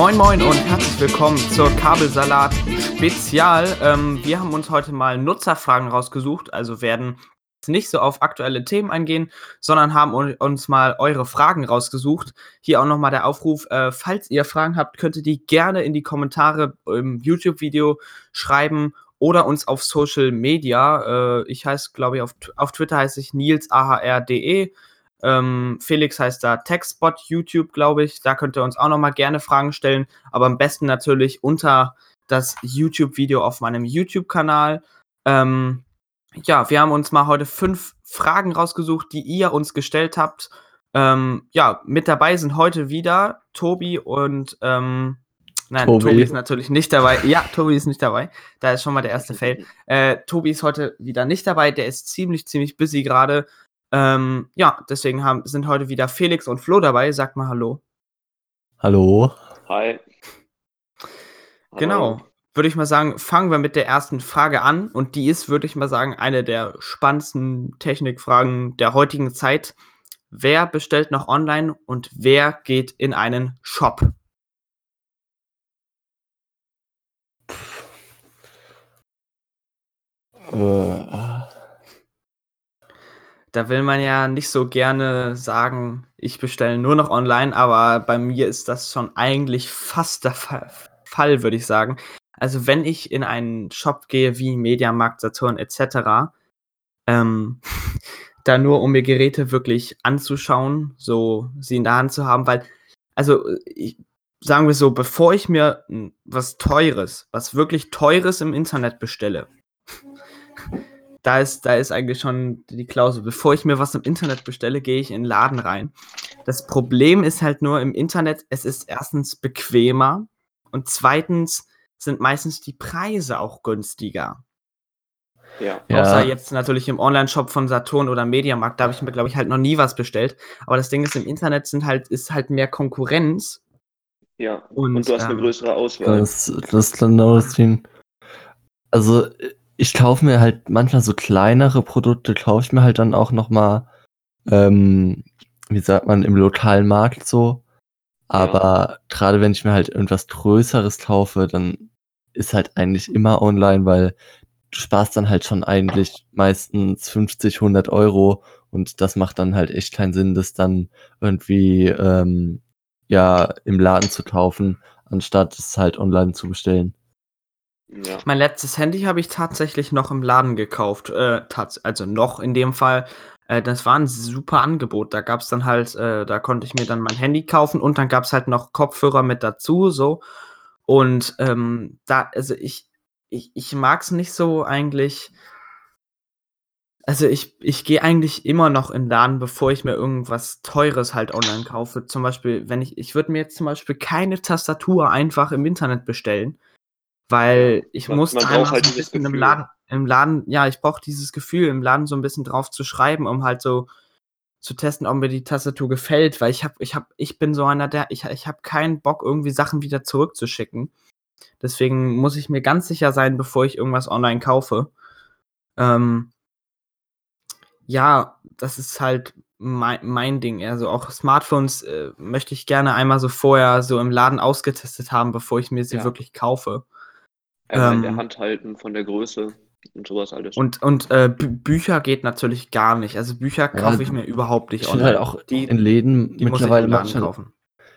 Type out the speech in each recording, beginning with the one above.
Moin Moin und herzlich willkommen zur Kabelsalat Spezial. Ähm, wir haben uns heute mal Nutzerfragen rausgesucht, also werden nicht so auf aktuelle Themen eingehen, sondern haben uns mal eure Fragen rausgesucht. Hier auch nochmal der Aufruf, äh, falls ihr Fragen habt, könnt ihr die gerne in die Kommentare im YouTube-Video schreiben oder uns auf Social Media. Äh, ich heiße, glaube ich, auf, auf Twitter heiße ich nilsahr.de. Ähm, Felix heißt da Textbot YouTube, glaube ich. Da könnt ihr uns auch nochmal gerne Fragen stellen, aber am besten natürlich unter das YouTube-Video auf meinem YouTube-Kanal. Ähm, ja, wir haben uns mal heute fünf Fragen rausgesucht, die ihr uns gestellt habt. Ähm, ja, mit dabei sind heute wieder Tobi und ähm, Nein, Tobi. Tobi. ist natürlich nicht dabei. Ja, Tobi ist nicht dabei. Da ist schon mal der erste Fail. Äh, Tobi ist heute wieder nicht dabei. Der ist ziemlich, ziemlich busy gerade. Ähm, ja, deswegen haben, sind heute wieder Felix und Flo dabei. Sagt mal Hallo. Hallo. Hi. Genau. Würde ich mal sagen, fangen wir mit der ersten Frage an. Und die ist, würde ich mal sagen, eine der spannendsten Technikfragen der heutigen Zeit. Wer bestellt noch online und wer geht in einen Shop? Äh. Da will man ja nicht so gerne sagen, ich bestelle nur noch online, aber bei mir ist das schon eigentlich fast der Fall, würde ich sagen. Also wenn ich in einen Shop gehe wie Mediamarkt, Saturn etc., ähm, da nur um mir Geräte wirklich anzuschauen, so sie in der Hand zu haben, weil, also ich, sagen wir so, bevor ich mir was Teures, was wirklich Teures im Internet bestelle, da ist, da ist eigentlich schon die Klausel. Bevor ich mir was im Internet bestelle, gehe ich in den Laden rein. Das Problem ist halt nur im Internet, es ist erstens bequemer und zweitens sind meistens die Preise auch günstiger. Ja. Außer jetzt natürlich im Online-Shop von Saturn oder Mediamarkt, da habe ich mir, glaube ich, halt noch nie was bestellt. Aber das Ding ist, im Internet sind halt, ist halt mehr Konkurrenz. Ja, und, und du hast ähm, eine größere Auswahl. Das, das genau das Ding. Also, ich kaufe mir halt manchmal so kleinere Produkte, kaufe ich mir halt dann auch nochmal, ähm, wie sagt man, im lokalen Markt so. Aber ja. gerade wenn ich mir halt irgendwas Größeres kaufe, dann ist halt eigentlich immer online, weil du sparst dann halt schon eigentlich meistens 50, 100 Euro und das macht dann halt echt keinen Sinn, das dann irgendwie ähm, ja im Laden zu kaufen, anstatt es halt online zu bestellen. Ja. Mein letztes Handy habe ich tatsächlich noch im Laden gekauft. Äh, also noch in dem Fall. Äh, das war ein super Angebot. Da gab es dann halt, äh, da konnte ich mir dann mein Handy kaufen und dann gab es halt noch Kopfhörer mit dazu, so. Und ähm, da, also ich, ich, ich mag es nicht so eigentlich. Also ich, ich gehe eigentlich immer noch in den Laden, bevor ich mir irgendwas Teures halt online kaufe. Zum Beispiel, wenn ich, ich würde mir jetzt zum Beispiel keine Tastatur einfach im Internet bestellen weil ich man, musste man einmal halt so ein bisschen im Laden, im Laden, ja, ich brauche dieses Gefühl, im Laden so ein bisschen drauf zu schreiben, um halt so zu testen, ob mir die Tastatur gefällt, weil ich habe, ich habe, ich bin so einer, der, ich, ich habe keinen Bock, irgendwie Sachen wieder zurückzuschicken. Deswegen muss ich mir ganz sicher sein, bevor ich irgendwas online kaufe. Ähm, ja, das ist halt mein, mein Ding. Also auch Smartphones äh, möchte ich gerne einmal so vorher so im Laden ausgetestet haben, bevor ich mir sie ja. wirklich kaufe. Einmal ähm, in der ähm, Hand halten von der Größe und sowas alles. Und, und äh, Bücher geht natürlich gar nicht. Also Bücher kaufe ja, ich mir überhaupt nicht ich online. Halt auch die, in Läden die mittlerweile muss ich halt, kaufen.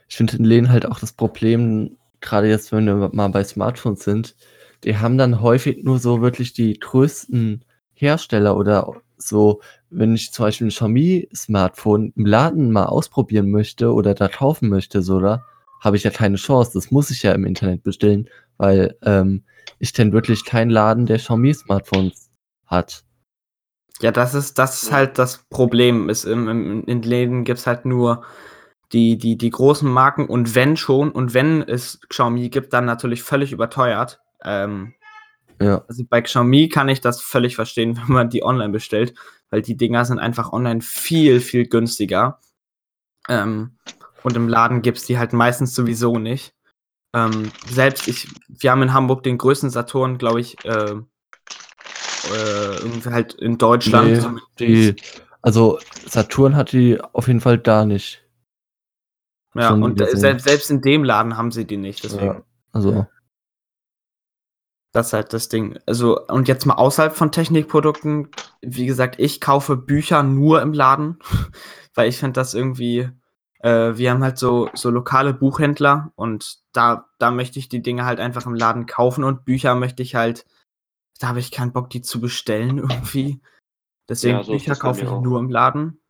Ich finde in Läden halt auch das Problem, gerade jetzt, wenn wir mal bei Smartphones sind, die haben dann häufig nur so wirklich die größten Hersteller oder so, wenn ich zum Beispiel ein Xiaomi-Smartphone im Laden mal ausprobieren möchte oder da kaufen möchte, so, da habe ich ja keine Chance. Das muss ich ja im Internet bestellen, weil ähm, ich denn wirklich keinen Laden, der Xiaomi-Smartphones hat. Ja, das ist, das ist halt das Problem. Ist im, im, in Läden gibt es halt nur die, die, die großen Marken und wenn schon, und wenn es Xiaomi gibt, dann natürlich völlig überteuert. Ähm, ja. Also bei Xiaomi kann ich das völlig verstehen, wenn man die online bestellt, weil die Dinger sind einfach online viel, viel günstiger. Ähm, und im Laden gibt es die halt meistens sowieso nicht. Ähm, selbst ich, wir haben in Hamburg den größten Saturn, glaube ich, äh, äh, irgendwie halt in Deutschland. Nee, die, also Saturn hat die auf jeden Fall da nicht. Ja, und äh, selbst, selbst in dem Laden haben sie die nicht. Deswegen. Ja, also. Das ist halt das Ding. Also, und jetzt mal außerhalb von Technikprodukten, wie gesagt, ich kaufe Bücher nur im Laden, weil ich finde das irgendwie, äh, wir haben halt so, so lokale Buchhändler und da, da möchte ich die Dinge halt einfach im Laden kaufen und Bücher möchte ich halt, da habe ich keinen Bock, die zu bestellen irgendwie. Deswegen ja, so Bücher kaufe ich auch. nur im Laden.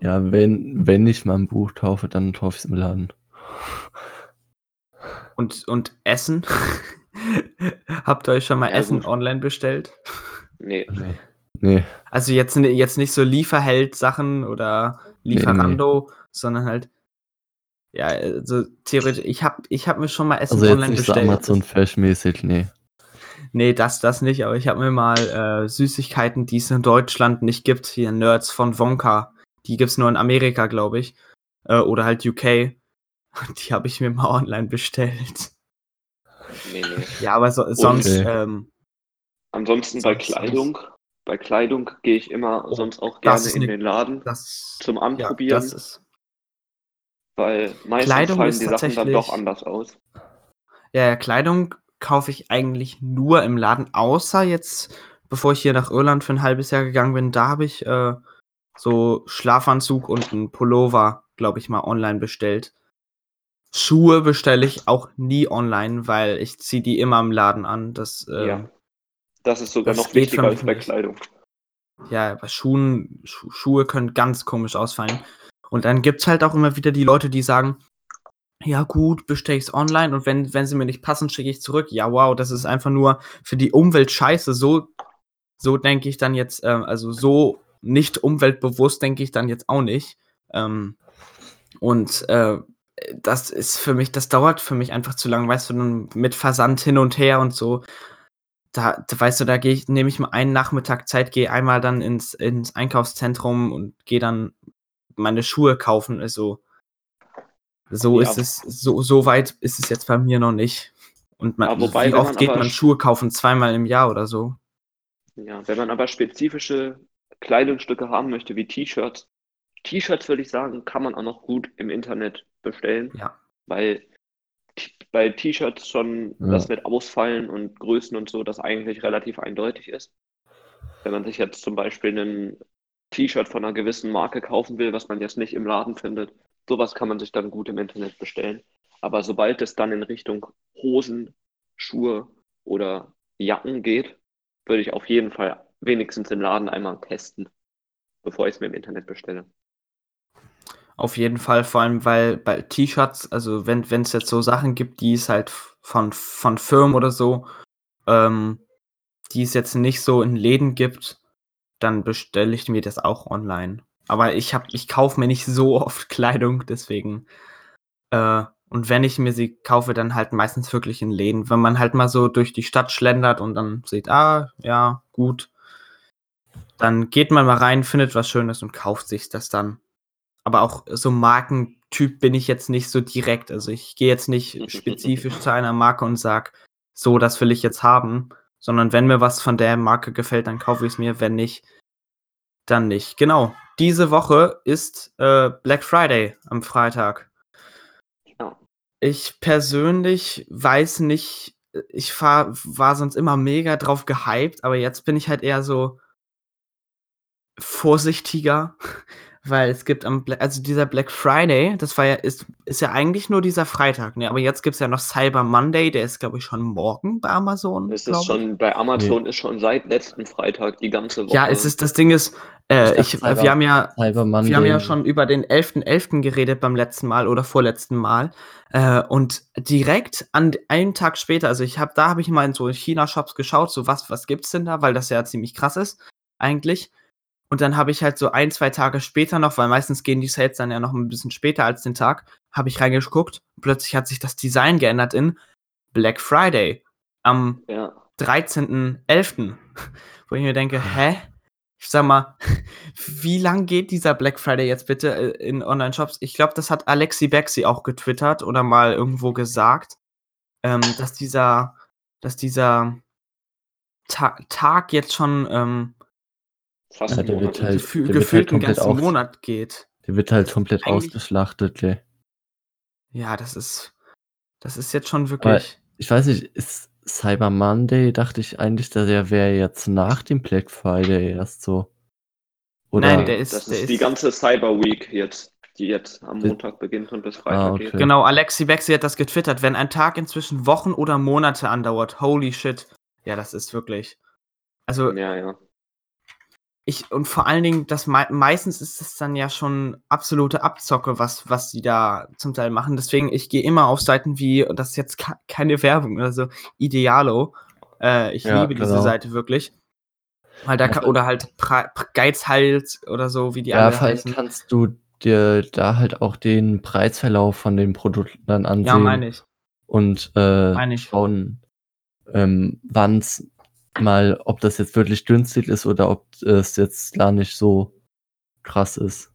Ja, wenn, wenn ich mal ein Buch kaufe, dann kaufe ich es im Laden. Und, und Essen? Habt ihr euch schon mal ja, Essen gut. online bestellt? Nee. nee. Also jetzt, jetzt nicht so Lieferheld-Sachen oder Lieferando, nee, nee. sondern halt, ja, also theoretisch, ich habe ich hab mir schon mal Essen also online bestellt. Also Amazon Fresh-mäßig, nee. Nee, das, das nicht, aber ich habe mir mal äh, Süßigkeiten, die es in Deutschland nicht gibt, hier Nerds von Wonka, die gibt es nur in Amerika, glaube ich, äh, oder halt UK, die habe ich mir mal online bestellt. Nee, nee. Ja, aber so, sonst. Okay. Ähm, Ansonsten bei Kleidung. Bei Kleidung gehe ich immer oh, sonst auch gerne in den Laden das, zum Anprobieren. Ja, das ist, weil meistens Kleidung fallen die Sachen dann doch anders aus. Ja, Kleidung kaufe ich eigentlich nur im Laden, außer jetzt, bevor ich hier nach Irland für ein halbes Jahr gegangen bin, da habe ich äh, so Schlafanzug und ein Pullover, glaube ich, mal online bestellt. Schuhe bestelle ich auch nie online, weil ich ziehe die immer im Laden an. Das, äh, ja. das ist sogar das noch wichtiger als bei Kleidung. Ja, bei Schuhen, Schu Schuhe können ganz komisch ausfallen. Und dann gibt es halt auch immer wieder die Leute, die sagen, ja gut, bestelle ich es online und wenn, wenn sie mir nicht passen, schicke ich zurück. Ja, wow, das ist einfach nur für die Umwelt scheiße. So, so denke ich dann jetzt, äh, also so nicht umweltbewusst denke ich dann jetzt auch nicht. Ähm, und äh, das ist für mich, das dauert für mich einfach zu lang, weißt du, mit Versand hin und her und so. Da, da weißt du, da gehe ich, nehme ich mal einen Nachmittag Zeit, gehe einmal dann ins, ins Einkaufszentrum und gehe dann meine Schuhe kaufen. Also, so ja. ist es, so, so weit ist es jetzt bei mir noch nicht. Und man, ja, wobei, wie oft geht man Schuhe kaufen? Zweimal im Jahr oder so. Ja, wenn man aber spezifische Kleidungsstücke haben möchte, wie T-Shirts, T-Shirts würde ich sagen, kann man auch noch gut im Internet bestellen. Ja. Weil bei T-Shirts schon ja. das mit Ausfallen und Größen und so, das eigentlich relativ eindeutig ist. Wenn man sich jetzt zum Beispiel ein T-Shirt von einer gewissen Marke kaufen will, was man jetzt nicht im Laden findet, sowas kann man sich dann gut im Internet bestellen. Aber sobald es dann in Richtung Hosen, Schuhe oder Jacken geht, würde ich auf jeden Fall wenigstens im Laden einmal testen, bevor ich es mir im Internet bestelle. Auf jeden Fall, vor allem, weil bei T-Shirts, also wenn es jetzt so Sachen gibt, die es halt von, von Firmen oder so, ähm, die es jetzt nicht so in Läden gibt, dann bestelle ich mir das auch online. Aber ich hab, ich kaufe mir nicht so oft Kleidung, deswegen. Äh, und wenn ich mir sie kaufe, dann halt meistens wirklich in Läden. Wenn man halt mal so durch die Stadt schlendert und dann sieht, ah, ja, gut. Dann geht man mal rein, findet was Schönes und kauft sich das dann aber auch so Markentyp bin ich jetzt nicht so direkt. Also ich gehe jetzt nicht spezifisch zu einer Marke und sage, so, das will ich jetzt haben, sondern wenn mir was von der Marke gefällt, dann kaufe ich es mir, wenn nicht, dann nicht. Genau. Diese Woche ist äh, Black Friday am Freitag. Ich persönlich weiß nicht, ich fahr, war sonst immer mega drauf gehypt, aber jetzt bin ich halt eher so vorsichtiger, weil es gibt am Bla also dieser Black Friday, das war ja ist ist ja eigentlich nur dieser Freitag, ne? Aber jetzt gibt es ja noch Cyber Monday, der ist, glaube ich, schon morgen bei Amazon, Es ist schon bei Amazon ist schon seit letzten Freitag die ganze Woche. Ja, es ist das Ding ist, äh, ich ich wir haben ja wir haben ja schon über den 11.11. geredet beim letzten Mal oder vorletzten Mal, äh, und direkt an einen Tag später also, ich habe da habe ich mal in so China-Shops geschaut, so was was gibt's denn da, weil das ja ziemlich krass ist eigentlich. Und dann habe ich halt so ein, zwei Tage später noch, weil meistens gehen die Sales dann ja noch ein bisschen später als den Tag, habe ich reingeguckt. Plötzlich hat sich das Design geändert in Black Friday am ja. 13.11. Wo ich mir denke, hä? Ich sag mal, wie lang geht dieser Black Friday jetzt bitte äh, in Online-Shops? Ich glaube, das hat Alexi Bexi auch getwittert oder mal irgendwo gesagt, ähm, dass dieser, dass dieser Ta Tag jetzt schon ähm, Fast ja, der wird halt, Gefühl, der gefühlt halt einen ganzen aus, Monat geht. Der wird halt komplett Eigentlich, ausgeschlachtet, ey. Ja, das ist das ist jetzt schon Aber wirklich ich weiß nicht, ist Cyber Monday dachte ich eigentlich, der wäre jetzt nach dem Black Friday erst so. Nein, Nee, der ist das der ist die ist ganze Cyber Week jetzt, die jetzt am Die- Montag beginnt und bis Ah, Freitag okay. geht. Genau, Alexi Bexi hat das getwittert, wenn ein Tag inzwischen Wochen oder Monate andauert. Holy shit. Ja, das ist wirklich. Also, Ja, ja. Ich, und vor allen Dingen, das mei meistens ist es dann ja schon absolute Abzocke, was, was die da zum Teil machen. Deswegen, ich gehe immer auf Seiten wie, und das ist jetzt ke- keine Werbung, also Idealo. Äh, ich Ja, liebe diese genau. Seite wirklich. Weil da kann, oder halt Geizhals oder so, wie die Ja, allem heißen. kannst du dir da halt auch den Preisverlauf von den Produkten dann ansehen Ja, meine ich. und äh, Meine ich. schauen, ähm, wann es mal, ob das jetzt wirklich günstig ist oder ob es jetzt gar nicht so krass ist.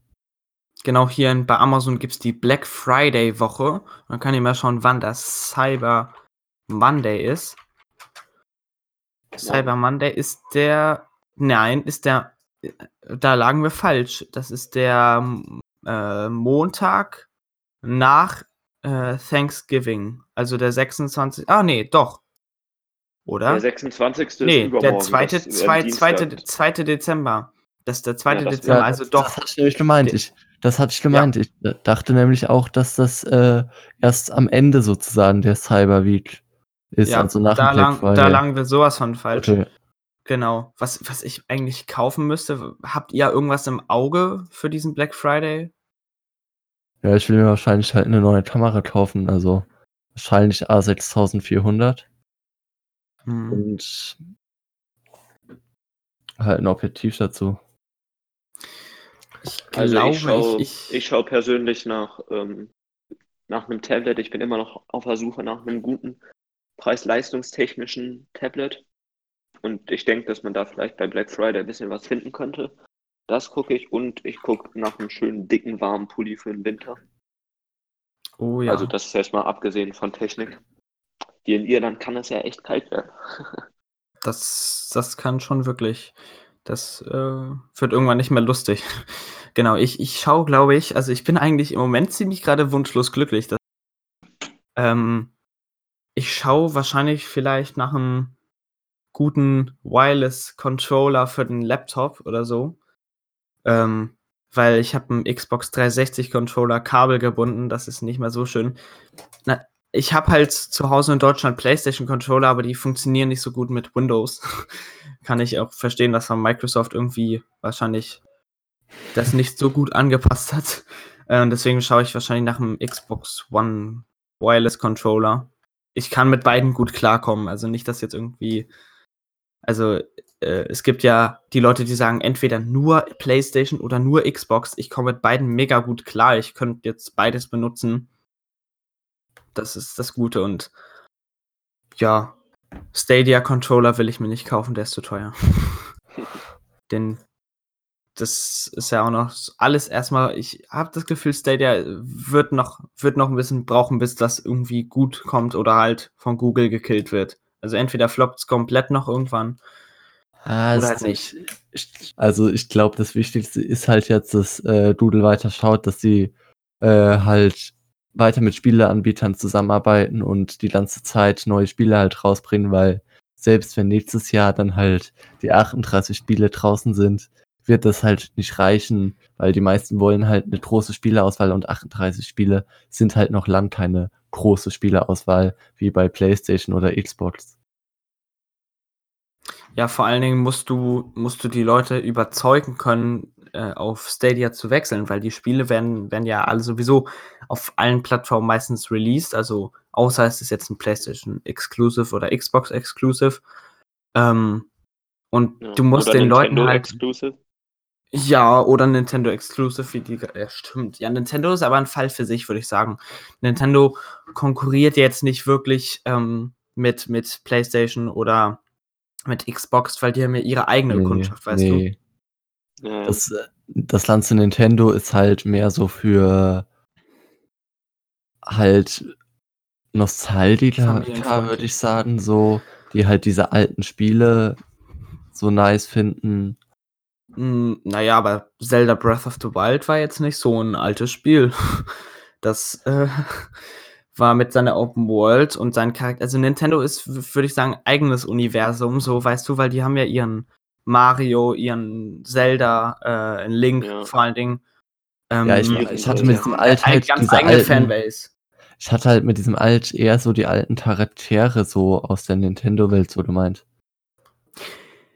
Genau, hier bei Amazon gibt es die Black Friday Woche. Dann kann ich mal schauen, wann das Cyber Monday ist. Cyber Monday ist der. Nein, ist der. Da lagen wir falsch. Das ist der äh, Montag nach äh, Thanksgiving. Also der 26. Ah, nee, doch. Oder? Der 26. ist nee, übermorgen. der zweite, das, zwei, zweite, zweite Dezember. Das ist der zweite Ja, Dezember. Ja, also das, doch. Das hatte ich nämlich gemeint. Ich, das hatte ich gemeint. Ich äh, dachte nämlich auch, dass das äh, erst am Ende sozusagen der Cyber Week ist, ja, also nach da, dem Black lang, Friday. da lagen wir sowas von falsch. Okay. Genau. Was, was ich eigentlich kaufen müsste, habt ihr irgendwas im Auge für diesen Black Friday? Ja, ich will mir wahrscheinlich halt eine neue Kamera kaufen, also wahrscheinlich A6400 Hm. und halt ein Objektiv dazu. Ich Also ich schaue ich, ich, schau persönlich nach, ähm, nach einem Tablet. Ich bin immer noch auf der Suche nach einem guten preis-leistungstechnischen Tablet. Und ich denke, dass man da vielleicht bei Black Friday ein bisschen was finden könnte. Das gucke ich und ich gucke nach einem schönen, dicken, warmen Pulli für den Winter. oh ja. Also das ist erstmal abgesehen von Technik. Hier in Irland kann es ja echt kalt werden. Das, das kann schon wirklich. Das äh, wird irgendwann nicht mehr lustig. genau, ich, ich schaue, glaube ich, also ich bin eigentlich im Moment ziemlich gerade wunschlos glücklich. Dass, ähm, ich schaue wahrscheinlich vielleicht nach einem guten Wireless-Controller für den Laptop oder so. Ähm, weil ich habe einen Xbox 360-Controller Kabel gebunden, das ist nicht mehr so schön. Na, ich habe halt zu Hause in Deutschland PlayStation-Controller, aber die funktionieren nicht so gut mit Windows. Kann ich auch verstehen, dass von Microsoft irgendwie wahrscheinlich das nicht so gut angepasst hat. Äh, und deswegen schaue ich wahrscheinlich nach einem Xbox One Wireless Controller. Ich kann mit beiden gut klarkommen. Also nicht, dass jetzt irgendwie. Also äh, es gibt ja die Leute, die sagen, entweder nur PlayStation oder nur Xbox. Ich komme mit beiden mega gut klar. Ich könnte jetzt beides benutzen. Das ist das Gute und ja, Stadia Controller will ich mir nicht kaufen, der ist zu teuer. Denn das ist ja auch noch alles erstmal, ich habe das Gefühl, Stadia wird noch, wird noch ein bisschen brauchen, bis das irgendwie gut kommt oder halt von Google gekillt wird. Also entweder floppt es komplett noch irgendwann Ah, oder halt nicht. ich, also ich glaube, das Wichtigste ist halt jetzt, dass äh, Doodle weiter schaut, dass sie äh, halt weiter mit Spieleanbietern zusammenarbeiten und die ganze Zeit neue Spiele halt rausbringen, weil selbst wenn nächstes Jahr dann halt die 38 Spiele draußen sind, wird das halt nicht reichen, weil die meisten wollen halt eine große Spieleauswahl und 38 Spiele sind halt noch lang keine große Spieleauswahl wie bei PlayStation oder Xbox. Ja, vor allen Dingen musst du, musst du die Leute überzeugen können, äh, auf Stadia zu wechseln, weil die Spiele werden, werden ja alle sowieso auf allen Plattformen meistens released, also außer es ist jetzt ein PlayStation Exclusive oder Xbox Exclusive. Ähm, und Ja. du musst Oder den Nintendo Leuten halt. Exclusive. Ja, oder Nintendo Exclusive, wie die. Ja, stimmt. Ja, Nintendo ist aber ein Fall für sich, würde ich sagen. Nintendo konkurriert jetzt nicht wirklich ähm, mit, mit PlayStation oder mit Xbox, weil die haben ja ihre eigene Kundschaft, weißt du? nee. Ja, Das, äh, das Land zu Nintendo ist halt mehr so für halt Nostalgiker, würde ich sagen, so, die halt diese alten Spiele so nice finden. Mm, naja, aber Zelda Breath of the Wild war jetzt nicht so ein altes Spiel. Das äh, war mit seiner Open World und seinen Charakter. Also Nintendo ist, würde ich sagen, eigenes Universum, so weißt du, weil die haben ja ihren Mario, ihren Zelda, äh, Link Ja. vor allen Dingen. Ähm, Ja, ich, ich hatte mit diesem Alt halt halt ganz eigene alten, Fanbase. Ich hatte halt mit diesem Alt eher so die alten Charaktere so aus der Nintendo-Welt so gemeint.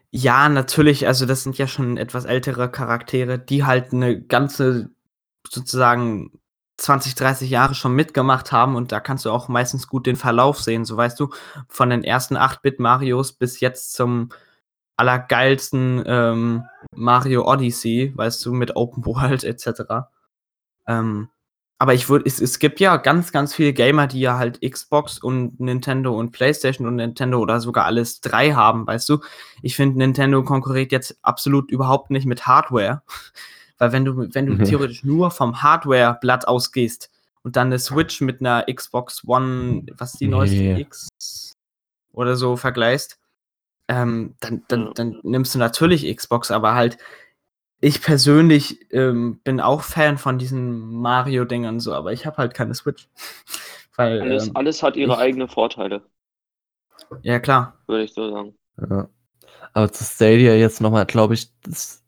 Ja, natürlich, also das sind ja schon etwas ältere Charaktere, die halt eine ganze, sozusagen 20, 30 Jahre schon mitgemacht haben und da kannst du auch meistens gut den Verlauf sehen, so weißt du, von den ersten 8-Bit-Marios bis jetzt zum allergeilsten ähm, Mario Odyssey, weißt du, mit Open World etc. Ähm, aber ich würde, es, es gibt ja ganz, ganz viele Gamer, die ja halt Xbox und Nintendo und PlayStation und Nintendo oder sogar alles drei haben, weißt du. Ich finde, Nintendo konkurriert jetzt absolut überhaupt nicht mit Hardware. Weil wenn du, wenn du Mhm. theoretisch nur vom Hardware-Blatt ausgehst und dann eine Switch mit einer Xbox One, was die neueste. X oder so vergleichst, ähm, dann, dann, dann nimmst du natürlich Xbox, aber halt, ich persönlich ähm, bin auch Fan von diesen Mario-Dingern so, aber ich habe halt keine Switch. Weil, Alles, ähm, alles hat ihre ich- eigenen Vorteile, ja klar. würde ich so sagen. Ja. Aber zu Stadia jetzt nochmal, glaube ich, das,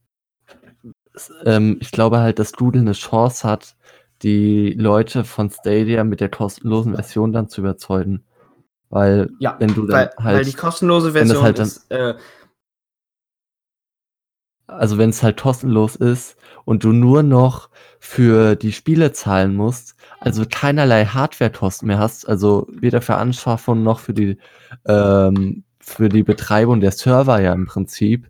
das, ähm, ich glaube halt, dass Doodle eine Chance hat, die Leute von Stadia mit der kostenlosen Version dann zu überzeugen. Weil, Ja, wenn du dann weil, halt, weil die kostenlose Version halt dann- ist, äh, also wenn es halt kostenlos ist und du nur noch für die Spiele zahlen musst, also keinerlei Hardwarekosten mehr hast, also weder für Anschaffung noch für die, ähm, für die Betreibung der Server ja im Prinzip,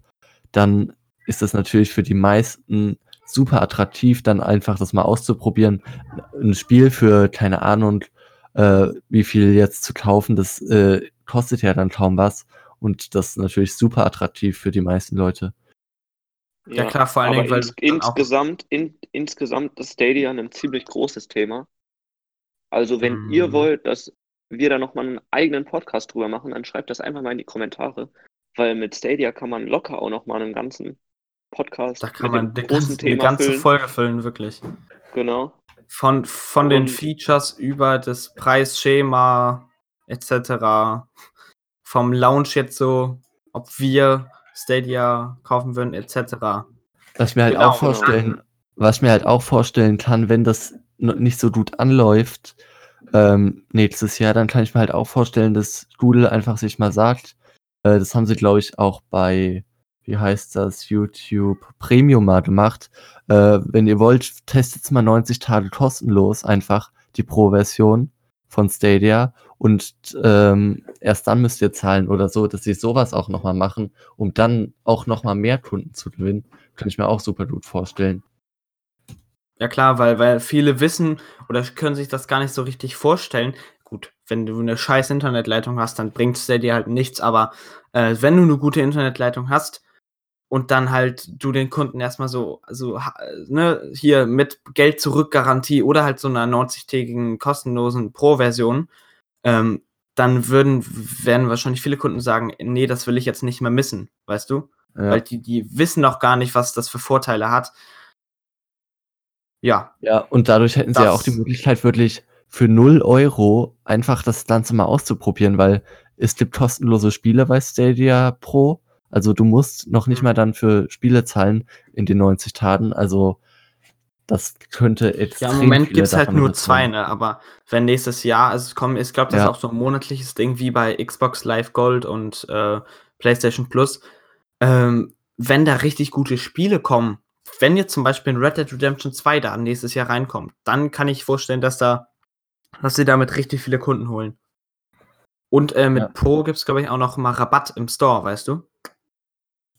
dann ist das natürlich für die meisten super attraktiv, dann einfach das mal auszuprobieren, ein Spiel für, keine Ahnung, äh, wie viel jetzt zu kaufen, das äh, kostet ja dann kaum was und das ist natürlich super attraktiv für die meisten Leute. Ja, klar, vor allen aber Dingen, weil ins, insgesamt, in, insgesamt ist Stadia ein ziemlich großes Thema. Also wenn ihr Mhm. wollt, dass wir da nochmal einen eigenen Podcast drüber machen, dann schreibt das einfach mal in die Kommentare. Weil mit Stadia kann man locker auch nochmal einen ganzen Podcast da kann mit man dem die großen ganze, eine Thema ganze füllen. Folge füllen, wirklich. Genau. Von, von den Features über das Preisschema etc. Vom Launch jetzt so, ob wir Stadia kaufen würden etc. Was ich mir halt Genau, auch vorstellen, was ich mir halt auch vorstellen kann, wenn das nicht so gut anläuft, ähm, nächstes Jahr, dann kann ich mir halt auch vorstellen, dass Google einfach sich mal sagt, äh, das haben sie, glaube ich, auch bei, wie heißt das, YouTube Premium mal gemacht. Äh, wenn ihr wollt, testet's mal 90 Tage kostenlos einfach die Pro-Version von Stadia und ähm, erst dann müsst ihr zahlen oder so, dass sie sowas auch nochmal machen, um dann auch nochmal mehr Kunden zu gewinnen. Kann ich mir auch super gut vorstellen. Ja klar, weil, weil viele wissen oder können sich das gar nicht so richtig vorstellen. Gut, wenn du eine scheiß Internetleitung hast, dann bringt es dir halt nichts, aber äh, wenn du eine gute Internetleitung hast und dann halt du den Kunden erstmal so, so ne, hier mit Geld zurück Garantie oder halt so einer 90-tägigen kostenlosen Pro-Version, ähm, dann würden, werden wahrscheinlich viele Kunden sagen, nee, das will ich jetzt nicht mehr missen, weißt du? Ja. Weil die, die wissen noch gar nicht, was das für Vorteile hat. Ja, Ja, und dadurch hätten sie ja auch die Möglichkeit, wirklich für 0 Euro einfach das Ganze mal auszuprobieren, weil es gibt kostenlose Spiele bei Stadia Pro. Also du musst noch nicht Mhm. mal dann für Spiele zahlen in den 90 Tagen. Also das könnte extrem Ja, im Moment gibt es halt nur zwei, ne? Aber wenn nächstes Jahr, also es kommen, ich glaube, das Ja. ist auch so ein monatliches Ding wie bei Xbox Live Gold und äh, PlayStation Plus. Ähm, wenn da richtig gute Spiele kommen, wenn jetzt zum Beispiel Red Dead Redemption 2 da nächstes Jahr reinkommt, dann kann ich vorstellen, dass da, dass sie damit richtig viele Kunden holen. Und äh, mit Ja. Pro gibt es, glaube ich, auch noch mal Rabatt im Store, weißt du?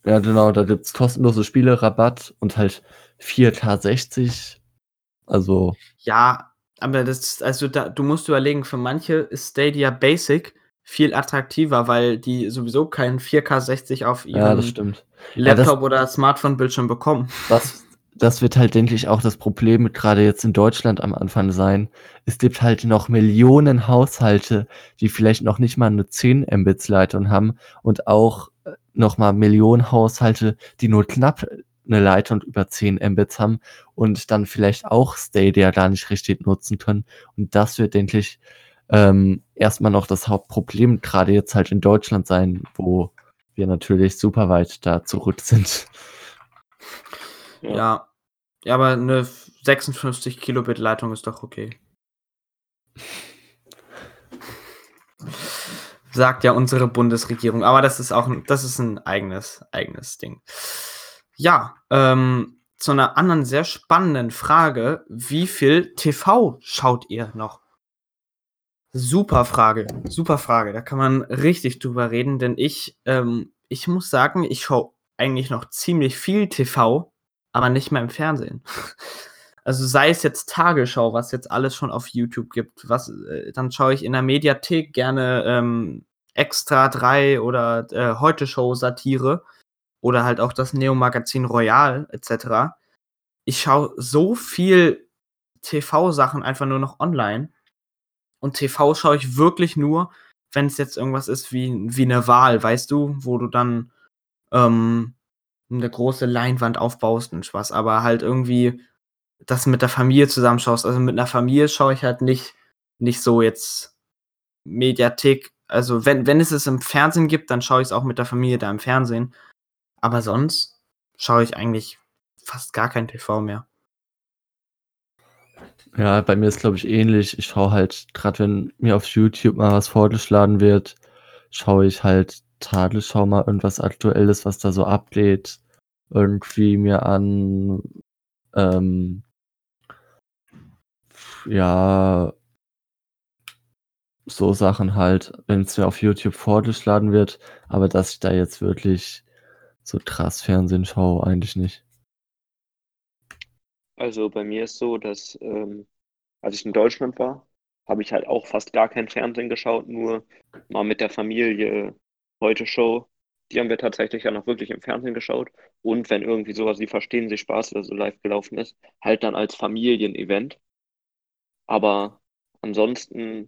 Ja, genau, da gibt's kostenlose Spiele, Rabatt und halt 4K 60. Also, Ja, aber das, also da, du musst überlegen, für manche ist Stadia Basic viel attraktiver, weil die sowieso keinen 4K 60 auf ihrem ja, stimmt. Ja, Laptop oder Smartphone-Bildschirm bekommen. Das, das wird halt, denke ich, auch das Problem gerade jetzt in Deutschland am Anfang sein. Es gibt halt noch Millionen Haushalte, die vielleicht noch nicht mal eine 10 Mbits Leitung haben und auch äh, noch mal Millionen Haushalte, die nur knapp eine Leitung über 10 Mbits haben und dann vielleicht auch Stadia gar nicht richtig nutzen können. Und das wird, denke ich, ähm, erstmal noch das Hauptproblem, gerade jetzt halt in Deutschland sein, wo wir natürlich super weit da zurück sind. Ja. Ja, aber eine 56 Kilobit Leitung ist doch okay. Sagt ja unsere Bundesregierung. Aber das ist auch ein, das ist ein eigenes, eigenes Ding. Ja, ähm, zu einer anderen sehr spannenden Frage. Wie viel TV schaut ihr noch? Super Frage, super Frage. Da kann man richtig drüber reden, denn ich, ähm, ich muss sagen, ich schaue eigentlich noch ziemlich viel TV, aber nicht mehr im Fernsehen. Also sei es jetzt Tagesschau, was jetzt alles schon auf YouTube gibt, was, äh, dann schaue ich in der Mediathek gerne ähm, Extra 3 oder äh, Heute Show Satire oder halt auch das Neo-Magazin Royal etc. Ich schaue so viel TV-Sachen einfach nur noch online. Und TV schaue ich wirklich nur, wenn es jetzt irgendwas ist wie, wie eine Wahl, weißt du, wo du dann ähm, eine große Leinwand aufbaust und was, aber halt irgendwie das mit der Familie zusammenschaust. Also mit einer Familie schaue ich halt nicht, nicht so jetzt Mediathek. Also wenn, wenn es es im Fernsehen gibt, dann schaue ich es auch mit der Familie da im Fernsehen. Aber sonst schaue ich eigentlich fast gar kein TV mehr. Ja, bei mir ist glaube ich ähnlich. Ich schaue halt, gerade wenn mir auf YouTube mal was vorgeschlagen wird, schaue ich halt Tagesschau mal irgendwas Aktuelles, was da so abgeht, irgendwie mir an. Ähm, ja, so Sachen halt, wenn es mir auf YouTube vorgeschlagen wird, aber dass ich da jetzt wirklich so krass Fernsehen schaue, eigentlich nicht. Also bei mir ist so, dass ähm, als ich in Deutschland war, habe ich halt auch fast gar kein Fernsehen geschaut, nur mal mit der Familie Heute Show. Die haben wir tatsächlich ja noch wirklich im Fernsehen geschaut. Und wenn irgendwie sowas wie Verstehen Sie Spaß oder so live gelaufen ist, halt dann als Familienevent. Aber ansonsten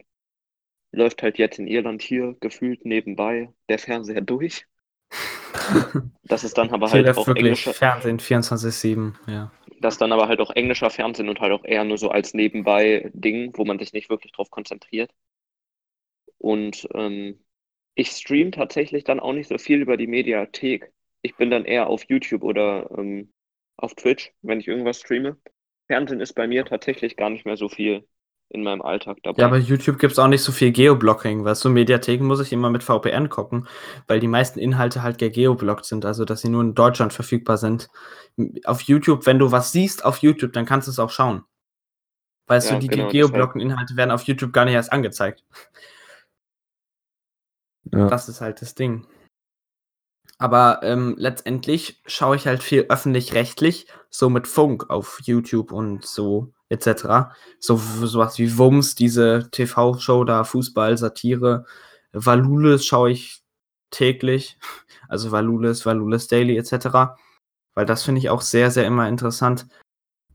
läuft halt jetzt in Irland hier gefühlt nebenbei der Fernseher durch. Das ist dann aber halt auch englischer Fernsehen 24/7, ja. Das ist dann aber halt auch englischer Fernsehen und halt auch eher nur so als nebenbei Ding, wo man sich nicht wirklich drauf konzentriert. Und ähm, ich stream tatsächlich dann auch nicht so viel über die Mediathek. Ich bin dann eher auf YouTube oder ähm, auf Twitch, wenn ich irgendwas streame. Fernsehen ist bei mir tatsächlich gar nicht mehr so viel in meinem Alltag dabei. Ja, bei YouTube gibt es auch nicht so viel Geoblocking, weißt du, Mediatheken muss ich immer mit VPN gucken, weil die meisten Inhalte halt geoblockt sind, also dass sie nur in Deutschland verfügbar sind. Auf YouTube, wenn du was siehst auf YouTube, dann kannst du es auch schauen. Weißt ja, du, die genau, geoblockten Inhalte werden auf YouTube gar nicht erst angezeigt. Ja. Das ist halt das Ding. Aber ähm, letztendlich schaue ich halt viel öffentlich-rechtlich, so mit Funk auf YouTube und so etc. So sowas wie Wums, diese TV-Show da, Fußball, Satire. Valules schaue ich täglich. Also Valules, Valules Daily etc. Weil das finde ich auch sehr, sehr immer interessant.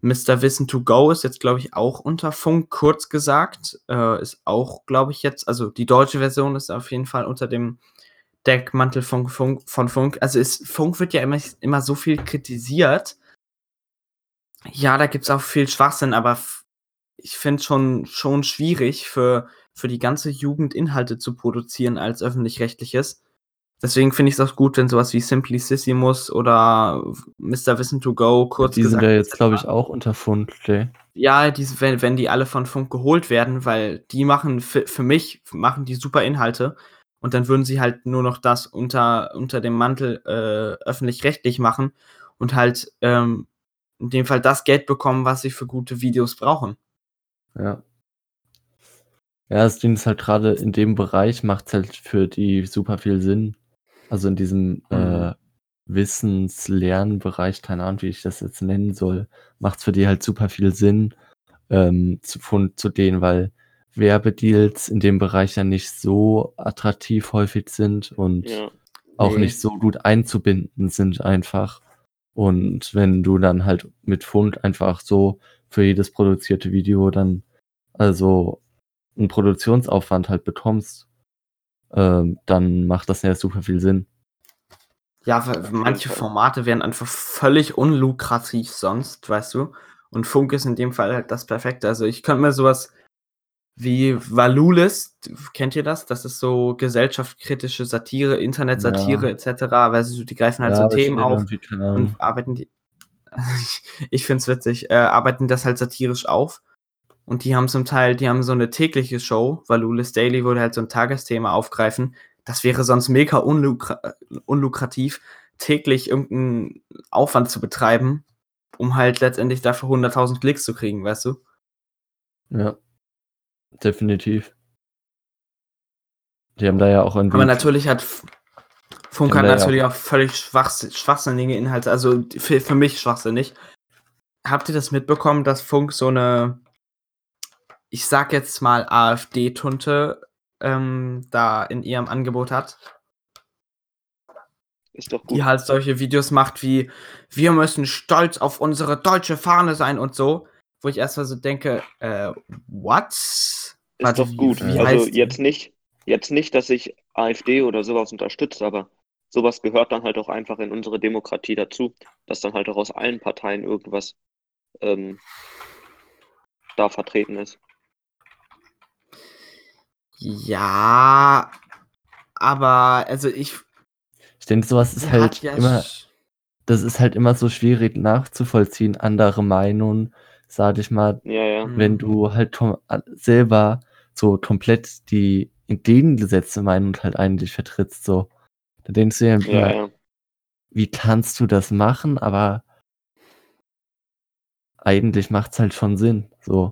Mr. Wissen to Go ist jetzt, glaube ich, auch unter Funk, kurz gesagt. Äh, ist auch, glaube ich, jetzt, also die deutsche Version ist auf jeden Fall unter dem Deckmantel von Funk. Von Funk. Also ist, Funk wird ja immer, immer so viel kritisiert. Ja, da gibt es auch viel Schwachsinn, aber ich finde schon, schon schwierig für, für die ganze Jugend Inhalte zu produzieren als öffentlich-rechtliches. Deswegen finde ich es auch gut, wenn sowas wie Simplicissimus oder Mr. Wissen to Go kurz Die sind ja jetzt, glaube ich, auch unter Funk, okay. Ja, die, wenn, wenn die alle von Funk geholt werden, weil die machen für, für mich, machen die super Inhalte und dann würden sie halt nur noch das unter, unter dem Mantel äh, öffentlich-rechtlich machen und halt ähm, in dem Fall das Geld bekommen, was sie für gute Videos brauchen. Ja. Ja, das Ding ist halt gerade in dem Bereich macht es halt für die super viel Sinn. Also in diesem mhm. äh, Wissenslernbereich, keine Ahnung, wie ich das jetzt nennen soll, macht es für die halt super viel Sinn ähm, zu, von, zu denen, weil Werbedeals in dem Bereich ja nicht so attraktiv häufig sind und ja. auch nee. nicht so gut einzubinden sind einfach. Und wenn du dann halt mit Fund einfach so für jedes produzierte Video dann also einen Produktionsaufwand halt bekommst, ähm, dann macht das ja super viel Sinn. Ja, weil manche Formate wären einfach völlig unlukrativ sonst, weißt du? Und Funk ist in dem Fall halt das Perfekte. Also ich könnte mir sowas wie Valulis, kennt ihr das? Das ist so gesellschaftskritische Satire, Internetsatire Ja. etc. Weißt du, die greifen halt Ja, so Themen auf und arbeiten die. ich finde es witzig, äh, arbeiten das halt satirisch auf. Und die haben zum Teil, die haben so eine tägliche Show, Valulis Daily würde halt so ein Tagesthema aufgreifen. Das wäre sonst mega unlukra unlukrativ, täglich irgendeinen Aufwand zu betreiben, um halt letztendlich dafür 100.000 Klicks zu kriegen, weißt du? Ja. Definitiv. Die haben da ja auch irgendwie. Aber natürlich hat F- Funk Die haben hat da ja natürlich auch völlig schwachs schwachsinnige Inhalte, also für, für mich schwachsinnig. Habt ihr das mitbekommen, dass Funk so eine, ich sag jetzt mal AfD-Tunte ähm, da in ihrem Angebot hat? Ist doch gut. die halt solche Videos macht wie wir müssen stolz auf unsere deutsche Fahne sein und so, wo ich erstmal so denke, äh, what? Ist Warte, doch wie- gut. wie also heißt die? jetzt nicht, jetzt nicht, dass ich AfD oder sowas unterstütze, aber sowas gehört dann halt auch einfach in unsere Demokratie dazu, dass dann halt auch aus allen Parteien irgendwas ähm, da vertreten ist. Ja, aber also ich Ich denke, sowas ist halt ja immer, das ist halt immer so schwierig nachzuvollziehen, andere Meinungen, sag ich mal, Ja, ja. Mhm. wenn du halt tom- a- selber so komplett die entgegengesetzte Meinung halt eigentlich vertrittst, so. Da denkst du ja immer, Ja, ja. wie kannst du das machen? Aber eigentlich macht's halt schon Sinn, so.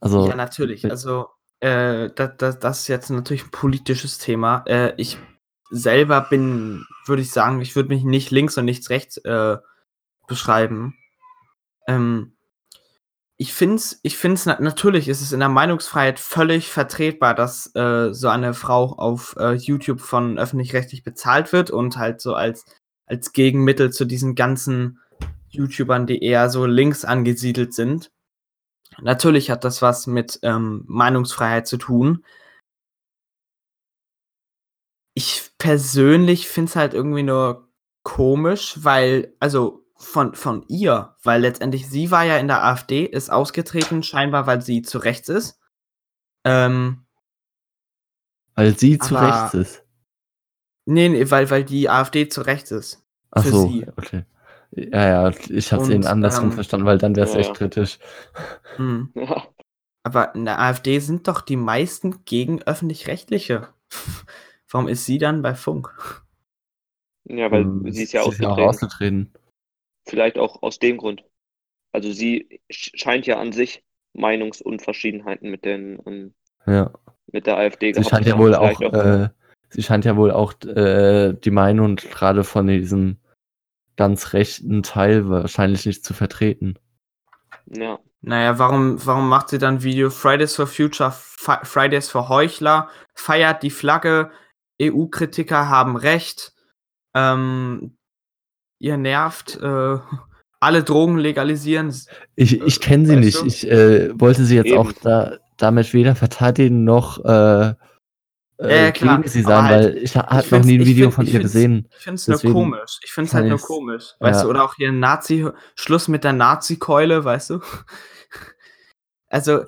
Also, ja, natürlich. Also, äh, das, das, das ist jetzt natürlich ein politisches Thema. Äh, ich selber bin, würde ich sagen, ich würde mich nicht links und nichts rechts äh, beschreiben. Ähm, ich finde es, ich find's, na natürlich ist es in der Meinungsfreiheit völlig vertretbar, dass äh, so eine Frau auf äh, YouTube von öffentlich-rechtlich bezahlt wird und halt so als, als Gegenmittel zu diesen ganzen YouTubern, die eher so links angesiedelt sind. Natürlich hat das was mit ähm, Meinungsfreiheit zu tun. Ich persönlich finde es halt irgendwie nur komisch, weil, also von, von ihr, weil letztendlich sie war ja in der AfD, ist ausgetreten, scheinbar, weil sie zu rechts ist. Ähm, weil sie zu rechts ist. nee, nee, weil, weil die AfD zu rechts ist. Ach für so, sie. okay. Ja, ja, ich hab's Und, eben andersrum ähm, verstanden, weil dann wär's ja, echt ja. kritisch. Hm. Ja, Aber in der AfD sind doch die meisten gegen öffentlich-rechtliche. Warum ist sie dann bei Funk? ja weil Ähm, sie ist ja auch ausgetreten. ausgetreten. Vielleicht auch aus dem Grund. Also sie sch- scheint ja an sich Meinungsunverschiedenheiten mit den ähm, Ja. mit der AfD Sie gehabt scheint zu ja haben. wohl Vielleicht auch, äh, sie scheint ja wohl auch äh, die Meinung gerade von diesem ganz rechten Teil wahrscheinlich nicht zu vertreten. ja, Naja, warum, warum macht sie dann Video Fridays for Future, Fridays for Heuchler, feiert die Flagge, EU-Kritiker haben Recht, ähm, ihr nervt, äh, alle Drogen legalisieren. Ich, ich kenne sie Weißt nicht. du? Ich äh, wollte sie jetzt Eben. auch da, damit weder verteidigen noch äh, äh, Ja, klar, gegen sie sein, halt, weil ich ha- ich hab noch nie ein Video find- von ihr gesehen. Ich finde es nur komisch. Ich finde es halt nur komisch. Weißt ja. du, oder auch hier Nazi, Schluss mit der Nazi-Keule, weißt du? Also,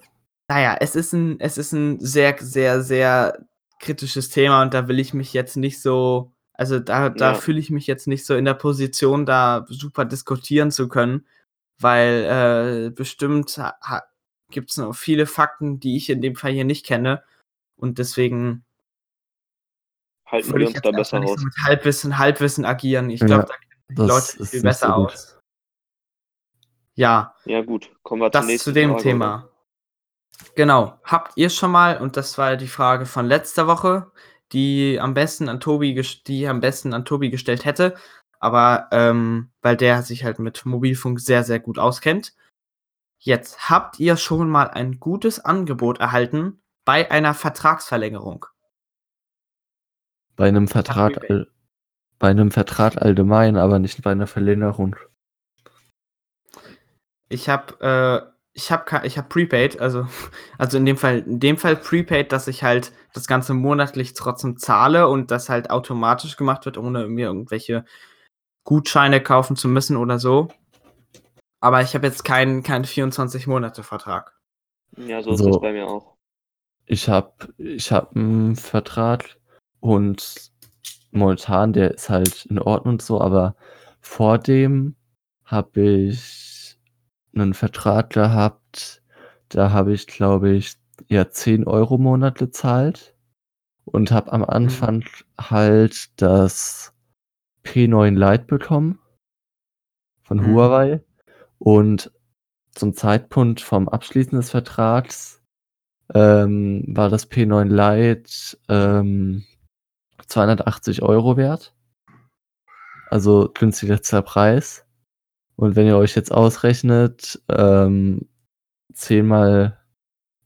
naja, es ist ein, es ist ein sehr, sehr, sehr kritisches Thema und da will ich mich jetzt nicht so, also da, da Ja. fühle ich mich jetzt nicht so in der Position, da super diskutieren zu können, weil äh, bestimmt gibt es noch viele Fakten, die ich in dem Fall hier nicht kenne und deswegen halten wir uns da besser raus. so mit Halbwissen, Halbwissen agieren. Ich Ja, glaube, da kennen die das Leute ist viel besser so aus. Ja, Ja, gut, kommen wir das zu dem Frage, Thema. Genau. Habt ihr schon mal, und das war die Frage von letzter Woche, die am besten an Tobi, die am besten an Tobi gestellt hätte, aber ähm, weil der sich halt mit Mobilfunk sehr, sehr gut auskennt. Jetzt habt ihr schon mal ein gutes Angebot erhalten bei einer Vertragsverlängerung. Bei einem Vertrag, all, bei einem Vertrag allgemein, aber nicht bei einer Verlängerung. Ich habe, äh, ich habe ich habe Prepaid, also also in dem Fall in dem Fall Prepaid, dass ich halt das Ganze monatlich trotzdem zahle und das halt automatisch gemacht wird, ohne mir irgendwelche Gutscheine kaufen zu müssen oder so. Aber ich habe jetzt keinen keinen 24-Monate-Vertrag. Ja, so ist es So. bei mir auch. Ich habe ich hab 'n Vertrag und momentan, der ist halt in Ordnung und so, aber vor dem habe ich 'nen Vertrag gehabt, da habe ich, glaube ich, ja 10 Euro im Monat gezahlt und habe am Mhm. Anfang halt das P9 Lite bekommen von Mhm. Huawei und zum Zeitpunkt vom Abschließen des Vertrags, ähm, war das P9 Lite, ähm, 280 Euro wert. Also günstigster Preis. Und wenn ihr euch jetzt ausrechnet, ähm, 10 mal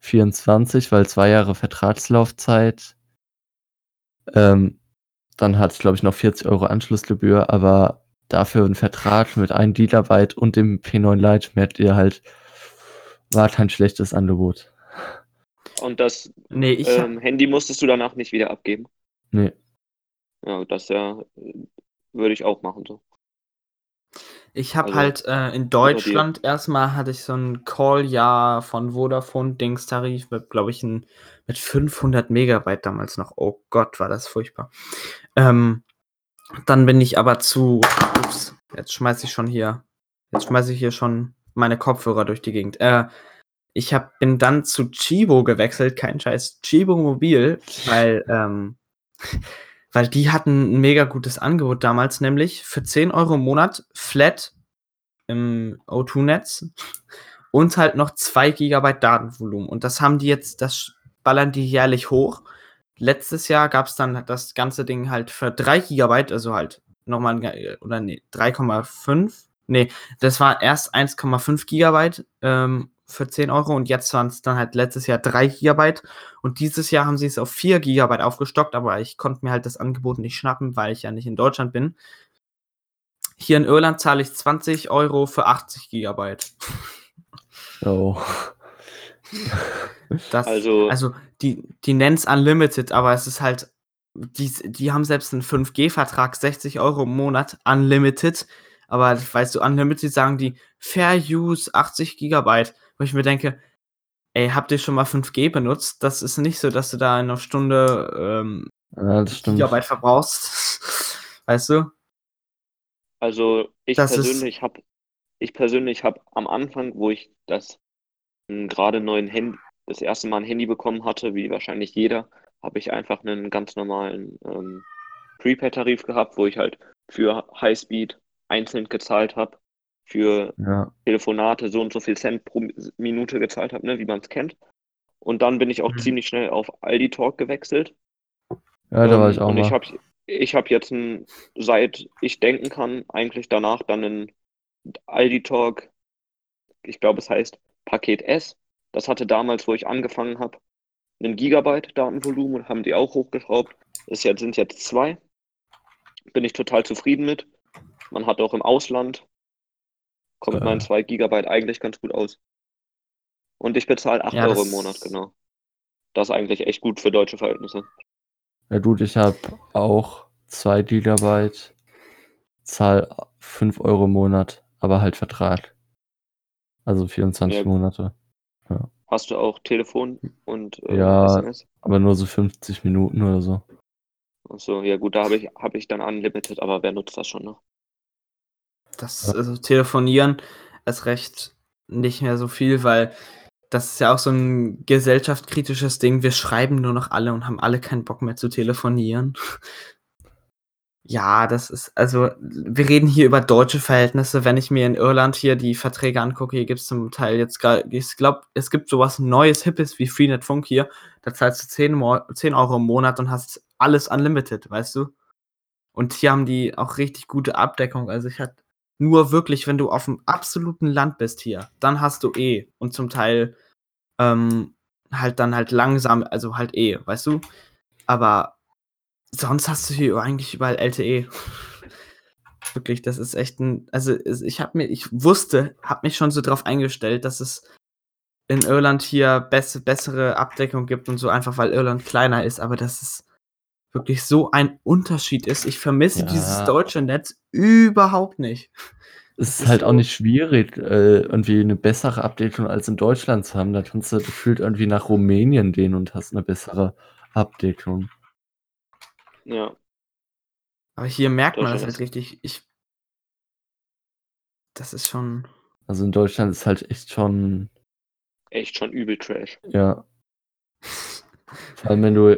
24, weil 2 Jahre Vertragslaufzeit ähm, dann hatte ich, glaube ich, noch 40 Euro Anschlussgebühr, aber dafür 'n Vertrag mit 1 Gigabyte und dem P9 Lite merkt ihr halt war kein schlechtes Angebot. Und das, Ne, ich habe ähm, Handy musstest du danach nicht wieder abgeben? Ne. Ja, das ja würde ich auch machen so. Ich habe Also, halt, äh, in. Deutschland erst mal hatte ich so 'n Call-Jahr von Vodafone Dings-Tarif mit, glaube ich, 'n mit 500 Megabyte damals noch. Oh Gott, war das furchtbar. Ähm, dann bin ich aber zu ups, jetzt schmeiße ich schon hier jetzt schmeiße ich hier schon meine Kopfhörer durch die Gegend. Äh, ich habe bin dann zu Chibo gewechselt, kein Scheiß, Chibo Mobil, weil, ähm weil die hatten 'n mega gutes Angebot damals, nämlich für 10 Euro im Monat flat im O2-Netz und halt noch 2 Gigabyte Datenvolumen. Und das haben die jetzt das ballern die jährlich hoch. Letztes Jahr gab's dann das ganze Ding halt für 3 Gigabyte, also halt noch mal 'n äh, oder ne, 3,5. Ne, das war erst 1,5 Gigabyte, ähm, für 10 Euro und jetzt waren's dann halt letztes Jahr 3 Gigabyte und dieses Jahr haben sie's auf 4 Gigabyte aufgestockt, aber ich konnte mir halt das Angebot nicht schnappen, weil ich ja nicht in Deutschland bin. Hier in Irland zahle ich 20 Euro für 80 Gigabyte. Oh. Das Also also die die nennen's unlimited, aber es ist halt die die haben selbst 'n 5G-Vertrag, 60 Euro im Monat unlimited, aber weißt du, unlimited sagen die Fair Use 80 Gigabyte, wo ich mir denke: „Ey, habt ihr schon mal 5G benutzt? Das ist nicht so, dass du da in 'ner Stunde, ähm, Ja. Gigabyte verbrauchst.“ Weißt du? Also, ich Das persönlich habe ich persönlich habe am Anfang, wo ich das, hm, grade neuen Hand das erste Mal 'n Handy bekommen hatte, wie wahrscheinlich jeder, habe ich einfach 'nen ganz normalen, ähm, Prepaid-Tarif gehabt, wo ich halt für Highspeed einzeln gezahlt habe, für Ja. Telefonate so und so viel Cent pro Minute gezahlt habe, ne, wie man's kennt. Und dann bin ich auch Mhm. ziemlich schnell auf Aldi Talk gewechselt. Ja, da war Ähm, ich auch und ich mal. habe ich habe jetzt 'n seit ich denken kann, eigentlich danach dann 'nen Aldi Talk ich glaube, es heißt Paket S. Das hatte damals, wo ich angefangen habe, 'nen Gigabyte Datenvolumen und haben die auch hochgeschraubt. Jetzt sind jetzt 2. Bin ich total zufrieden mit. Man hat auch im Ausland kommt Äh. 2 Gigabyte eigentlich ganz gut aus. Und ich bezahle 8 Ja, Euro im Monat, genau. Das ist eigentlich echt gut für deutsche Verhältnisse. Ja gut, ich habe auch 2 Gigabyte, zahle 5 Euro im Monat, aber halt Vertrag. Also 24 Ja. Monate. Ja. Hast du auch Telefon und, äh, Ja, SMS? aber nur so 50 Minuten oder so. Ach so, ja gut, da habe ich habe ich dann unlimited, aber wer nutzt das schon noch? Das also telefonieren erst recht nicht mehr so viel, weil das ist ja auch so 'n gesellschaftskritisches Ding. Wir schreiben nur noch alle und haben alle keinen Bock mehr zu telefonieren. Ja, das ist also wir reden hier über deutsche Verhältnisse. Wenn ich mir in Irland hier die Verträge angucke, hier gibt's zum Teil jetzt ich glaube, es gibt so was Neues, Hippes wie Freenet Funk hier. Da zahlst du 10 Mo 10 Euro im Monat und hast alles unlimited, weißt du? Und hier haben die auch richtig gute Abdeckung. Also, ich hatte nur wirklich, wenn du auf'm absoluten Land bist hier, dann hast du E und zum Teil, ähm, halt dann halt langsam also halt E, weißt du? Aber sonst hast du hier eigentlich überall LTE. Wirklich, das ist echt 'n also ich habe mir ich wusste habe mich schon so drauf eingestellt, dass es in Irland hier bess bessere Abdeckung gibt und so, einfach weil Irland kleiner ist, aber dass es wirklich so ein Unterschied ist. Ich vermisse dieses Ja. deutsche Netz überhaupt nicht. Es ist halt auch nicht schwierig, äh, irgendwie eine bessere Abdeckung als in Deutschland zu haben. Da kannst du gefühlt irgendwie nach Rumänien gehen und hast eine bessere Abdeckung. Ja. Aber hier merkt man das halt richtig. Ich das ist schon Also in Deutschland ist halt echt schon, echt schon übel Trash. ja. Vor allem, wenn du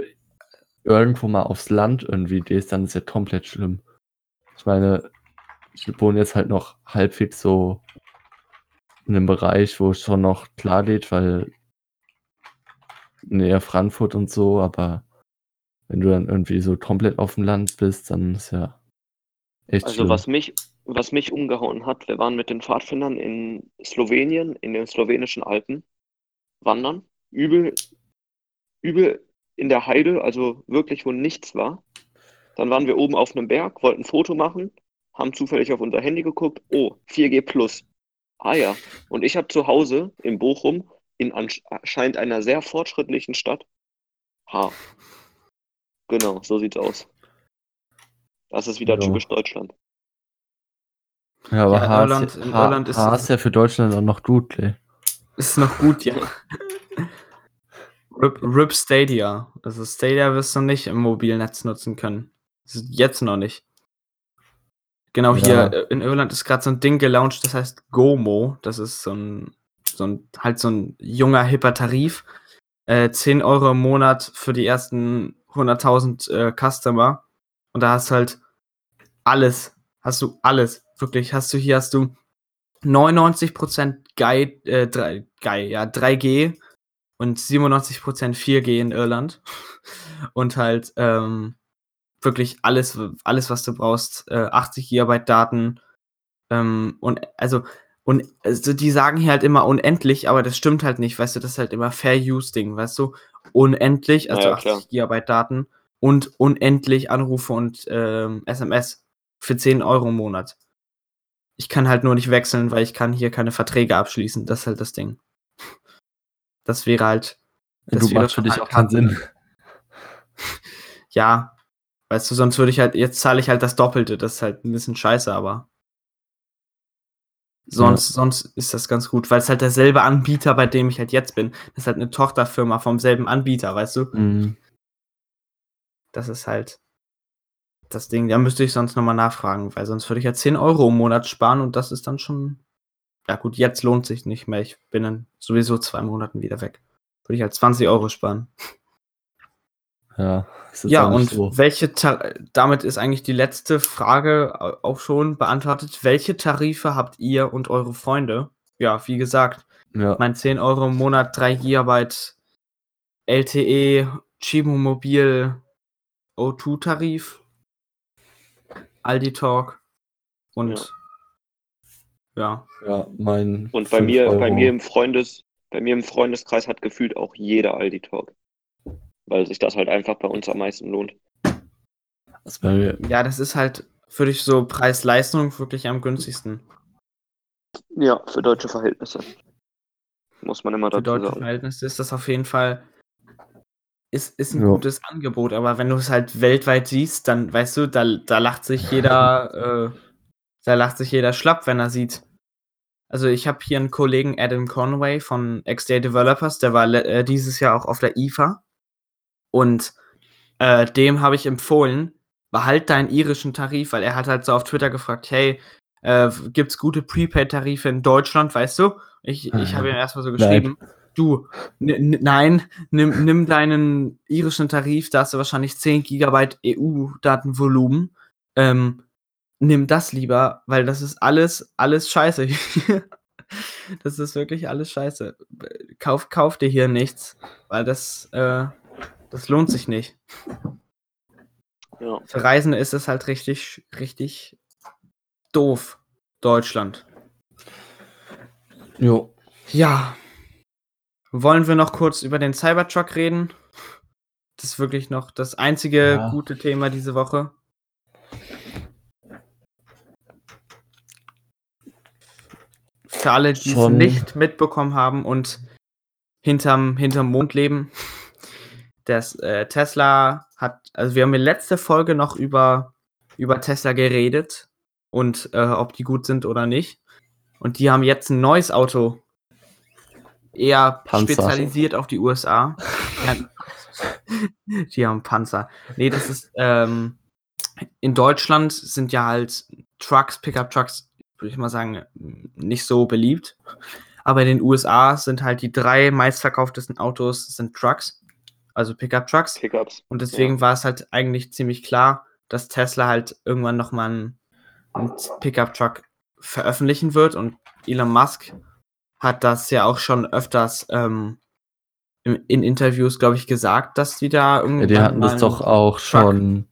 irgendwo mal aufs Land irgendwie gehst, dann ist ja komplett schlimm. Ich meine, ich wohne jetzt halt noch halbwegs so in einem Bereich, wo es schon noch klar geht, weil näher Frankfurt und so, aber wenn du dann irgendwie so komplett auf dem Land bist, dann ist ja echt Also schlimm. was mich, was mich umgehauen hat, wir waren mit den Pfadfindern in Slowenien, in den slowenischen Alpen, wandern, übel, übel in der Heide, also wirklich, wo nichts war. Dann waren wir oben auf einem Berg, wollten ein Foto machen, haben zufällig auf unser Handy geguckt, oh, 4G plus. Ah ja, und ich habe zu Hause in Bochum, in anscheinend einer sehr fortschrittlichen Stadt, H. Genau, so sieht's aus. Das ist wieder Ja. typisch Deutschland. Ja, aber Ja, Irland- ist, in Haar, Irland ist ist ja für Deutschland auch noch gut, ey. ist noch gut, ja. RIP, RIP Stadia. Also Stadia wirst du nicht im Mobilnetz nutzen können. Ist Jetzt noch nicht. Genau Ja. hier äh, in Irland ist gerade so ein Ding gelauncht, das heißt GOMO. Das ist so ein, so ein halt so ein junger, hipper Tarif. Äh, 10 Euro im Monat für die ersten 100.000 äh, Customer. Und da hast du halt alles. Hast du alles. Wirklich. Hast du hier hast du 99% Guy, äh, 3, Guy, ja, 3G und 97% 4G in Irland. Und halt ähm, wirklich alles, alles, was du brauchst. Äh, 80 GB Daten. Ähm, und also, und also die sagen hier halt immer unendlich, aber das stimmt halt nicht, weißt du, das ist halt immer Fair Use Ding, weißt du? Unendlich, also Ja, klar. 80 GB Daten und unendlich Anrufe und ähm, SMS für 10 Euro im Monat. Ich kann halt nur nicht wechseln, weil ich kann hier keine Verträge abschließen. Das ist halt das Ding. Das wäre halt. Das du wäre macht für dich total auch keinen. Sinn. Ja, weißt du, sonst würde ich halt, jetzt zahle ich halt das Doppelte. Das ist halt ein bisschen scheiße, aber. Sonst, sonst ist das ganz gut, weil es halt derselbe Anbieter, bei dem ich halt jetzt bin. Das ist halt eine Tochterfirma vom selben Anbieter, weißt du? Mhm. Das ist halt das Ding. Da müsste ich sonst nochmal nachfragen, weil sonst würde ich ja 10 Euro im Monat sparen und das ist dann schon. Ja, gut, jetzt lohnt sich nicht mehr. Ich bin dann sowieso zwei Monaten wieder weg. Würde ich halt 20 Euro sparen. Ja, ist Ja, auch und so. welche Tar damit ist eigentlich die letzte Frage au- auch schon beantwortet. Welche Tarife habt ihr und eure Freunde? Ja, wie gesagt, Ja, mein 10 Euro im Monat, 3 Gigabyte LTE, Chibo Mobil, O2-Tarif, Aldi Talk und ja. Ja, mein. Und bei mir, bei mir im Freundes, bei mir im Freundeskreis hat gefühlt auch jeder Aldi Talk. Weil sich das halt einfach bei uns am meisten lohnt. Also bei mir, Ja, das ist halt für dich so Preis-Leistung wirklich am günstigsten. Ja, für deutsche Verhältnisse. Muss man immer Für dazu deutsche sagen. Verhältnisse ist das auf jeden Fall ist, ist ein Ja. gutes Angebot, aber wenn du es halt weltweit siehst, dann weißt du, da, da lacht sich jeder, äh, da lacht sich jeder schlapp, wenn er sieht. Also ich habe hier einen Kollegen Adam Conway von XDA Developers, der war äh, dieses Jahr auch auf der IFA und äh, dem habe ich empfohlen, behalt deinen irischen Tarif, weil er hat halt so auf Twitter gefragt, hey, äh, gibt's gute Prepaid-Tarife in Deutschland, weißt du? Ich, ich habe ihm erstmal so Nein. geschrieben, du, n- n- nein, nimm, nimm deinen irischen Tarif, da hast du wahrscheinlich 10 Gigabyte EU-Datenvolumen. Ähm, nimm das lieber, weil das ist alles, alles scheiße. das ist wirklich alles scheiße. Kauf, kauf dir hier nichts, weil das, äh, das lohnt sich nicht. Ja. Für Reisende ist es halt richtig, richtig doof. Deutschland. jo, Ja. Wollen wir noch kurz über den Cybertruck reden? Das ist wirklich noch das einzige Ja. gute Thema diese Woche. Für alle, die es nicht mitbekommen haben und hinterm, hinterm Mond leben. Das äh, Tesla hat, also wir haben in letzter Folge noch über, über Tesla geredet und äh, ob die gut sind oder nicht. Und die haben jetzt ein neues Auto. Eher Panzer. spezialisiert auf die USA. die haben Panzer. Nee, das ist, ähm, in Deutschland sind ja halt Trucks, Pickup-Trucks, würde ich mal sagen, nicht so beliebt. Aber in den USA sind halt die drei meistverkauftesten Autos sind Trucks, also Pickup-Trucks. Pickups. Und deswegen war es halt eigentlich ziemlich klar, dass Tesla halt irgendwann nochmal einen, einen Pickup-Truck veröffentlichen wird. Und Elon Musk hat das ja auch schon öfters ähm, in, in Interviews, glaube ich, gesagt, dass die da Ja, irgendwann die hatten das doch auch Truck- schon.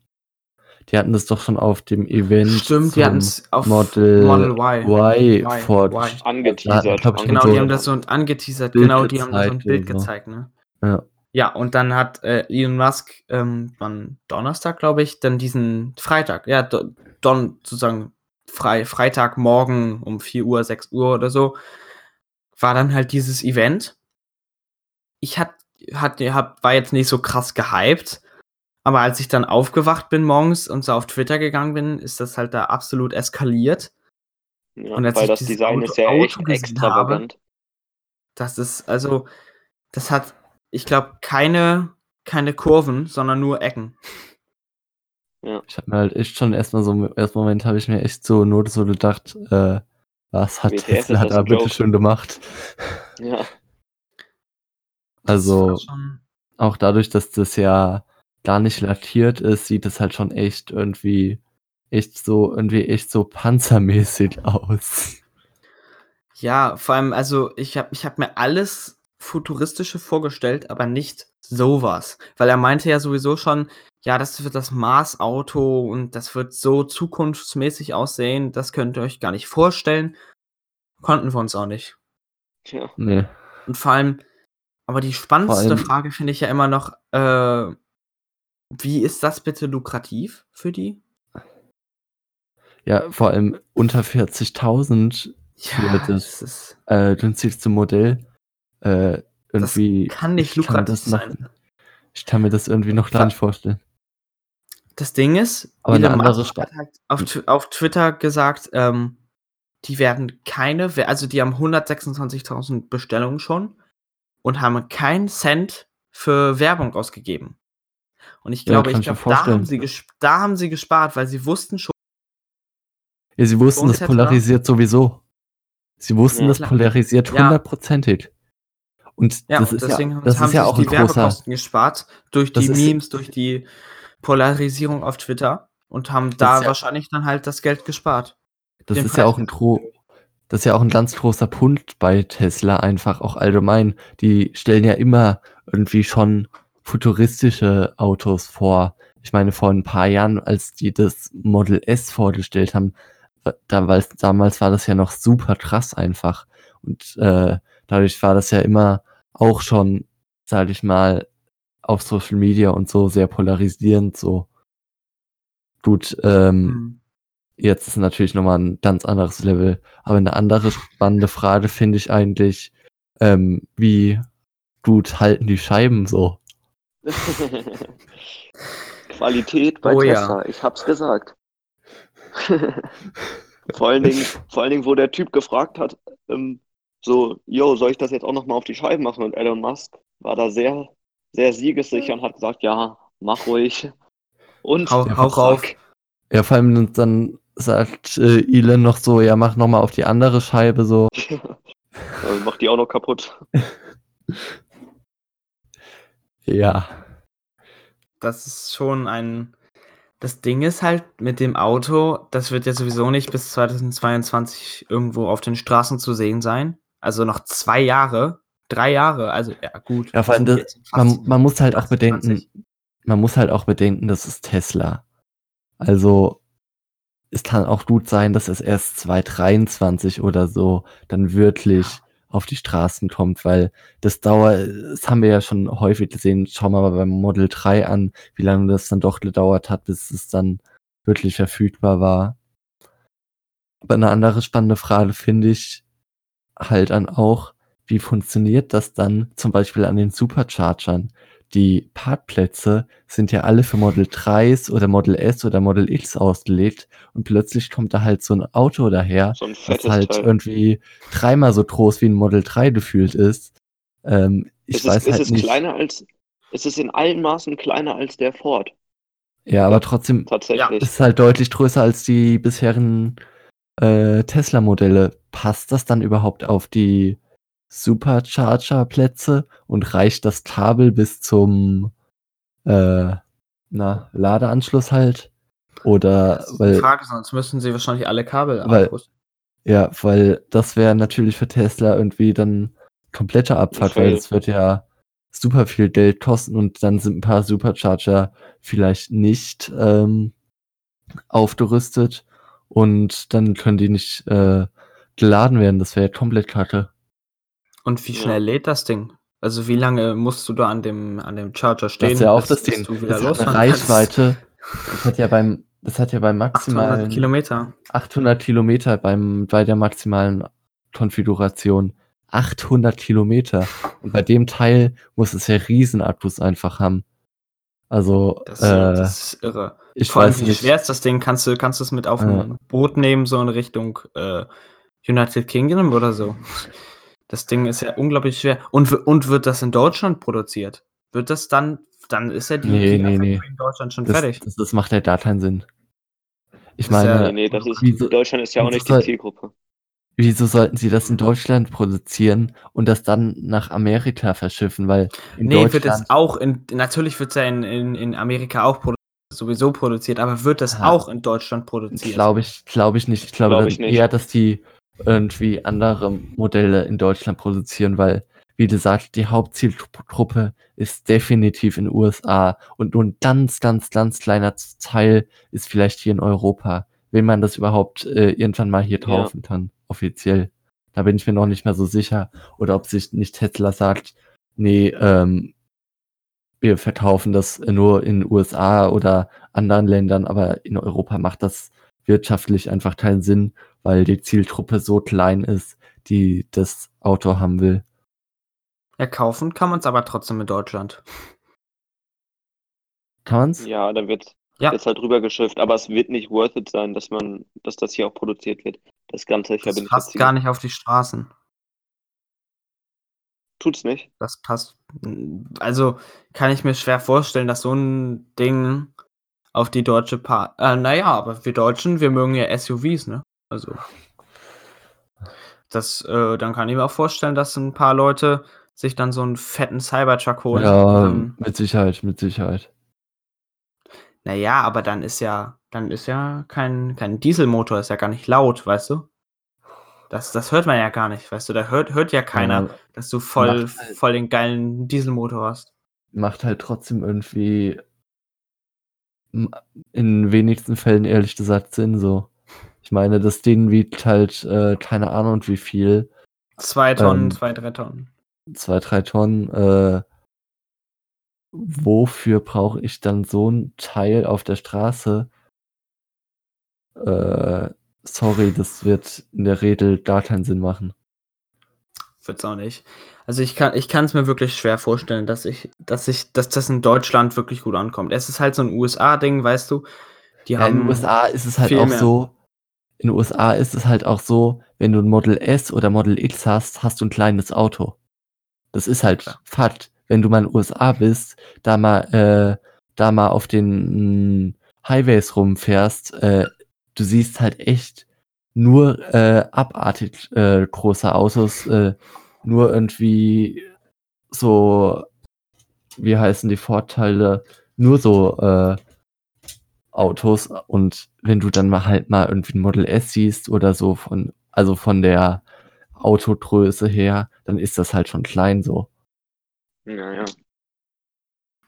Die hatten das doch schon auf dem Event. Stimmt, die hatten es auf Model, Model Y. Y, Y, vor. Y. Angeteasert. ich, Genau, so die haben das so angeteasert, Bild genau, die haben da so ein gezeigt Bild so. gezeigt, ne? Ja. Ja, und dann hat äh, Elon Musk ähm, am Donnerstag, glaube ich, dann diesen Freitag, ja, do, don, sozusagen frei, Freitagmorgen um 4 Uhr, 6 Uhr oder so, war dann halt dieses Event. Ich hat, hat, hab, war jetzt nicht so krass gehypt, aber als ich dann aufgewacht bin morgens und so auf Twitter gegangen bin, ist das halt da absolut eskaliert. Ja, Und weil das dieses Design Auto- ist ja Auto echt gesehen extravagant. Das ist, also, das hat, ich glaube, keine, keine Kurven, sondern nur Ecken. Ich habe mir halt echt schon erstmal so im ersten Moment habe ich mir echt so nur so gedacht, äh, was hat WTF, Tesla das da bitte schön gemacht? Ja. Also auch dadurch, dass das ja gar nicht lackiert ist, sieht es halt schon echt irgendwie echt so irgendwie echt so panzermäßig aus. Ja, vor allem, also ich habe ich hab mir alles Futuristische vorgestellt, aber nicht sowas. Weil er meinte ja sowieso schon, ja, das wird das Mars-Auto und das wird so zukunftsmäßig aussehen, das könnt ihr euch gar nicht vorstellen. Konnten wir uns auch nicht. Tja. Nee. Und vor allem, aber die spannendste allem- Frage finde ich ja immer noch, äh, wie ist das bitte lukrativ für die? Ja, vor allem unter 40.000 für das das ist, äh, günstigste Modell. Äh, irgendwie. kann nicht ich kann mir lukrativ das noch, sein. Ich kann mir das irgendwie noch gar nicht vorstellen. Das Ding ist, Aber eine andere hat halt auf, auf Twitter gesagt, ähm, die werden keine, also die haben 126.000 Bestellungen schon und haben keinen Cent für Werbung ausgegeben. Und ich Ja, glaube, kann ich glaube, da haben, sie da haben sie gespart, weil sie wussten schon, Ja, sie wussten, das polarisiert sowieso. Sie wussten, Ja, das polarisiert Ja. hundertprozentig. Und ja, das und ist ja, deswegen haben- das haben ist ja auch die. Werbekosten gespart durch die Memes, durch die Polarisierung auf Twitter und haben da ja- wahrscheinlich dann halt das Geld gespart. Das ist ja auch ein gro das ist ja auch ein ganz großer Punkt bei Tesla einfach auch allgemein. Die stellen ja immer irgendwie schon futuristische Autos vor. Ich meine, vor ein paar Jahren, als die das Model S vorgestellt haben, da, weil damals war das ja noch super krass einfach. Und äh, dadurch war das ja immer auch schon, sage ich mal, auf Social Media und so sehr polarisierend so. Gut, ähm, Hm. Jetzt ist natürlich nochmal ein ganz anderes Level. Aber eine andere spannende Frage finde ich eigentlich, ähm, wie gut halten die Scheiben so? Qualität bei Oh ja. Tesla, ich hab's gesagt. vor, allen Dingen, vor allen Dingen, wo der Typ gefragt hat, ähm, so, yo, soll ich das jetzt auch nochmal auf die Scheiben machen? Und Elon Musk war da sehr, sehr siegessicher und hat gesagt, ja, mach ruhig. Und Hau- hau rauf. zack. Ja, vor allem dann sagt äh, Elon noch so, ja, mach nochmal auf die andere Scheibe so. Also macht die auch noch kaputt. Ja. Das ist schon ein. Das Ding ist halt mit dem Auto, das wird ja sowieso nicht bis 2022 irgendwo auf den Straßen zu sehen sein. Also noch zwei Jahre, drei Jahre, also ja gut. Ja, vor allem sind das, man, man muss halt auch 2020. bedenken, man muss halt auch bedenken, das ist Tesla. Also es kann auch gut sein, dass es erst 2023 oder so dann wirklich auf die Straßen kommt, weil das dauert, das haben wir ja schon häufig gesehen, schauen wir mal beim Model 3 an, wie lange das dann doch gedauert hat, bis es dann wirklich verfügbar war. Aber eine andere spannende Frage finde ich halt dann auch, wie funktioniert das dann zum Beispiel an den Superchargern? Die Parkplätze sind ja alle für Model 3s oder Model S oder Model X ausgelegt und plötzlich kommt da halt so ein Auto daher, So das halt Teil. irgendwie dreimal so groß wie ein Model 3 gefühlt ist. Ähm, ich Ist es, weiß ist halt es nicht. kleiner als, ist es in allen Maßen kleiner als der Ford? Ja, aber trotzdem Tatsächlich. ist halt deutlich größer als die bisherigen äh, Tesla-Modelle. Passt das dann überhaupt auf die Supercharger-Plätze und reicht das Kabel bis zum äh, na, Ladeanschluss halt? Oder Das ist die weil Frage, sonst müssen sie wahrscheinlich alle Kabel Weil- ja, weil das wäre natürlich für Tesla irgendwie dann kompletter Abfuck, weil es wird ja super viel Geld kosten und dann sind ein paar Supercharger vielleicht nicht ähm, aufgerüstet und dann können die nicht äh, geladen werden. Das wäre ja komplett kacke. Und wie Ja. schnell lädt das Ding? Also wie lange musst du da an dem, an dem Charger stehen? Das ist ja auch das Ding. du wieder Das? Reichweite. Das hat ja beim, das hat ja beim 800 maximalen Kilometer. 800 Kilometer beim, bei der maximalen Konfiguration. 800 Kilometer. Und bei dem Teil muss es ja Riesenakkus einfach haben. Also, Das, äh, das ist irre. ich Vor allem, weiß wie nicht. schwer ist das Ding? Kannst du, kannst du es mit auf ein Boot nehmen, so in Richtung äh, United Kingdom oder so? Das Ding ist ja unglaublich schwer. Und, und wird das in Deutschland produziert? Wird das dann, dann ist ja die, Nee, die nee, nee. In Deutschland schon Das, fertig. das, das macht ja gar keinen Sinn. Ich Das ist ja- meine, Nee, das ist, wieso- Deutschland ist ja auch nicht die Zielgruppe. wieso sollten sie das in Deutschland produzieren und das dann nach Amerika verschiffen? Weil in Nee, wird es auch in, natürlich wird es ja in, in, in Amerika auch produ sowieso produziert, aber wird es Aha. auch in Deutschland produziert? Glaube ich, glaube ich nicht. Ich glaube Glaub ich nicht. eher, dass die irgendwie andere Modelle in Deutschland produzieren, weil, wie gesagt, die Hauptzielgruppe ist definitiv in den USA und nur ein ganz, ganz, ganz kleiner Teil ist vielleicht hier in Europa, wenn man das überhaupt äh, irgendwann mal hier Ja. kaufen kann, offiziell. Da bin ich mir noch nicht mehr so sicher. Oder ob sich nicht Tesla sagt, nee, ähm, wir verkaufen das nur in den USA oder anderen Ländern, aber in Europa macht das wirtschaftlich einfach keinen Sinn, weil die Zielgruppe so klein ist, die das Auto haben will. Ja, kaufen kann man es aber trotzdem in Deutschland. Kann man's? Ja, da wird Ja. jetzt halt rübergeschifft, aber es wird nicht worth it sein, dass man, dass das hier auch produziert wird. Das Ganze, ich Das passt gar nicht auf die Straßen. Tut's nicht. Das passt. Also kann ich mir schwer vorstellen, dass so ein Ding auf die deutsche Pa. Äh, naja, aber wir Deutschen, wir mögen ja SUVs, ne? Also. Das, äh, dann kann ich mir auch vorstellen, dass ein paar Leute sich dann so einen fetten Cybertruck holen. Ja, dann, mit Sicherheit, mit Sicherheit. naja, aber dann ist ja, dann ist ja kein, kein Dieselmotor, ist ja gar nicht laut, weißt du? Das, das hört man ja gar nicht, weißt du? Da hört, hört ja keiner, Ja, dass du voll, halt- voll den geilen Dieselmotor hast. macht halt trotzdem irgendwie in wenigsten Fällen ehrlich gesagt Sinn so. Ich meine, das Ding wiegt halt äh, keine Ahnung wie viel, Zwei Tonnen, Ähm, zwei, drei Tonnen. zwei, drei Tonnen. Äh, wofür brauche ich dann so ein Teil auf der Straße? Äh, sorry, das wird in der Regel gar keinen Sinn machen. Wird's auch nicht. Also ich kann, ich kann es mir wirklich schwer vorstellen, dass ich, dass ich, dass das in Deutschland wirklich gut ankommt. Es ist halt so ein USA-Ding, weißt du. Die Ja, in den USA ist es halt auch mehr. so, in den USA ist es halt auch so, wenn du ein Model S oder Model X hast, hast du ein kleines Auto. Das ist halt Klar. Fakt. Wenn du mal in den USA bist, da mal, äh, da mal auf den mh, Highways rumfährst, äh, du siehst halt echt nur äh, abartig äh, große Autos, äh, nur irgendwie so, wie heißen die Vorteile, nur so äh, Autos und wenn du dann mal halt mal irgendwie ein Model S siehst oder so von, also von der Autogröße her, dann ist das halt schon klein so. Naja.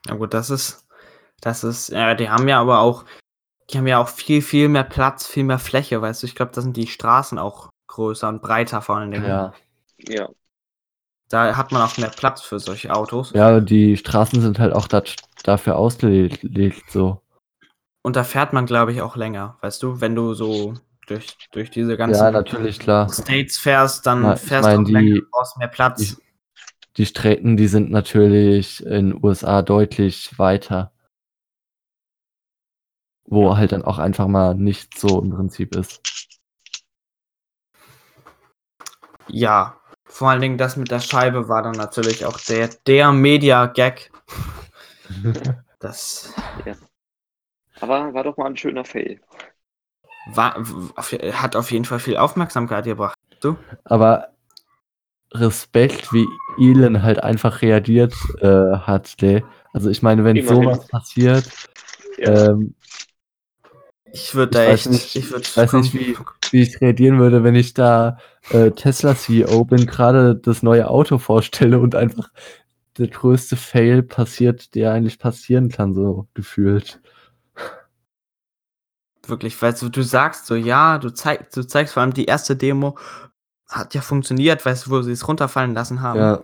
Ja gut, das ist, das ist, ja, die haben ja aber auch, die haben ja auch viel, viel mehr Platz, viel mehr Fläche, weißt du. Ich glaube, da sind die Straßen auch größer und breiter vor allen Dingen. Ja. Ja. Da hat man auch mehr Platz für solche Autos. Ja, die Straßen sind halt auch dat, dafür ausgelegt so. Und da fährt man, glaube ich, auch länger, weißt du, wenn du so durch, durch diese ganzen Ja, natürlich, klar. States fährst, dann ich fährst mein, du auch länger, brauchst mehr Platz. die- Die Strecken, die sind natürlich in USA deutlich weiter. Wo halt dann auch einfach mal nicht so im Prinzip ist. Ja, vor allen Dingen das mit der Scheibe war dann natürlich auch der, der Media-Gag. Das Aber war doch mal ein schöner Fail. war, auf, hat auf jeden Fall viel Aufmerksamkeit gebracht. Aber Respekt, wie Elon halt einfach reagiert äh, hat, ne? Also ich meine, wenn Immerhin. sowas passiert, Ja. ähm, Ich würde Ich da weiß echt, nicht- ich würde ich weiß nicht, wie, wie ich reagieren würde, wenn ich da äh, Tesla CEO bin, gerade das neue Auto vorstelle und einfach der größte Fail passiert, der eigentlich passieren kann, so gefühlt. wirklich, weil du, du sagst so, ja, du, zeig, du zeigst vor allem die erste Demo, hat ja funktioniert, weißt du, wo sie es runterfallen lassen haben. Ja,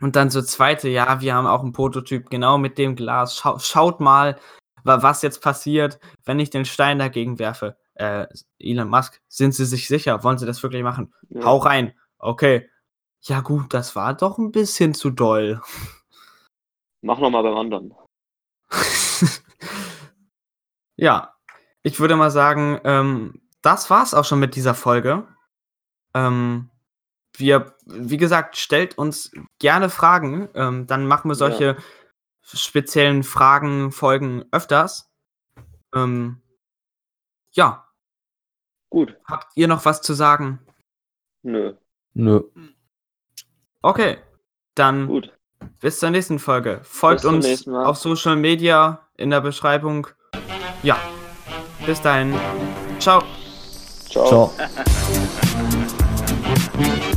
Und dann so zweite, ja, wir haben auch einen Prototyp genau mit dem Glas. Schau, schaut mal, wa- was jetzt passiert, wenn ich den Stein dagegen werfe. Äh, Elon Musk, sind Sie sich sicher? Wollen Sie das wirklich machen? Ja. Hau rein. Okay. Ja gut, das war doch ein bisschen zu doll. Mach nochmal beim anderen. ja, ich würde mal sagen, ähm, das war's auch schon mit dieser Folge. Ähm, wir, wie gesagt, stellt uns gerne Fragen. Ähm, dann machen wir solche speziellen Fragen, Folgen öfters. Ähm, ja. Gut. Habt ihr noch was zu sagen? Nö. Nö. Okay, dann Gut. bis zur nächsten Folge. Folgt uns auf Social Media in der Beschreibung. Ja, bis dahin. Ciao. Ciao. Ciao.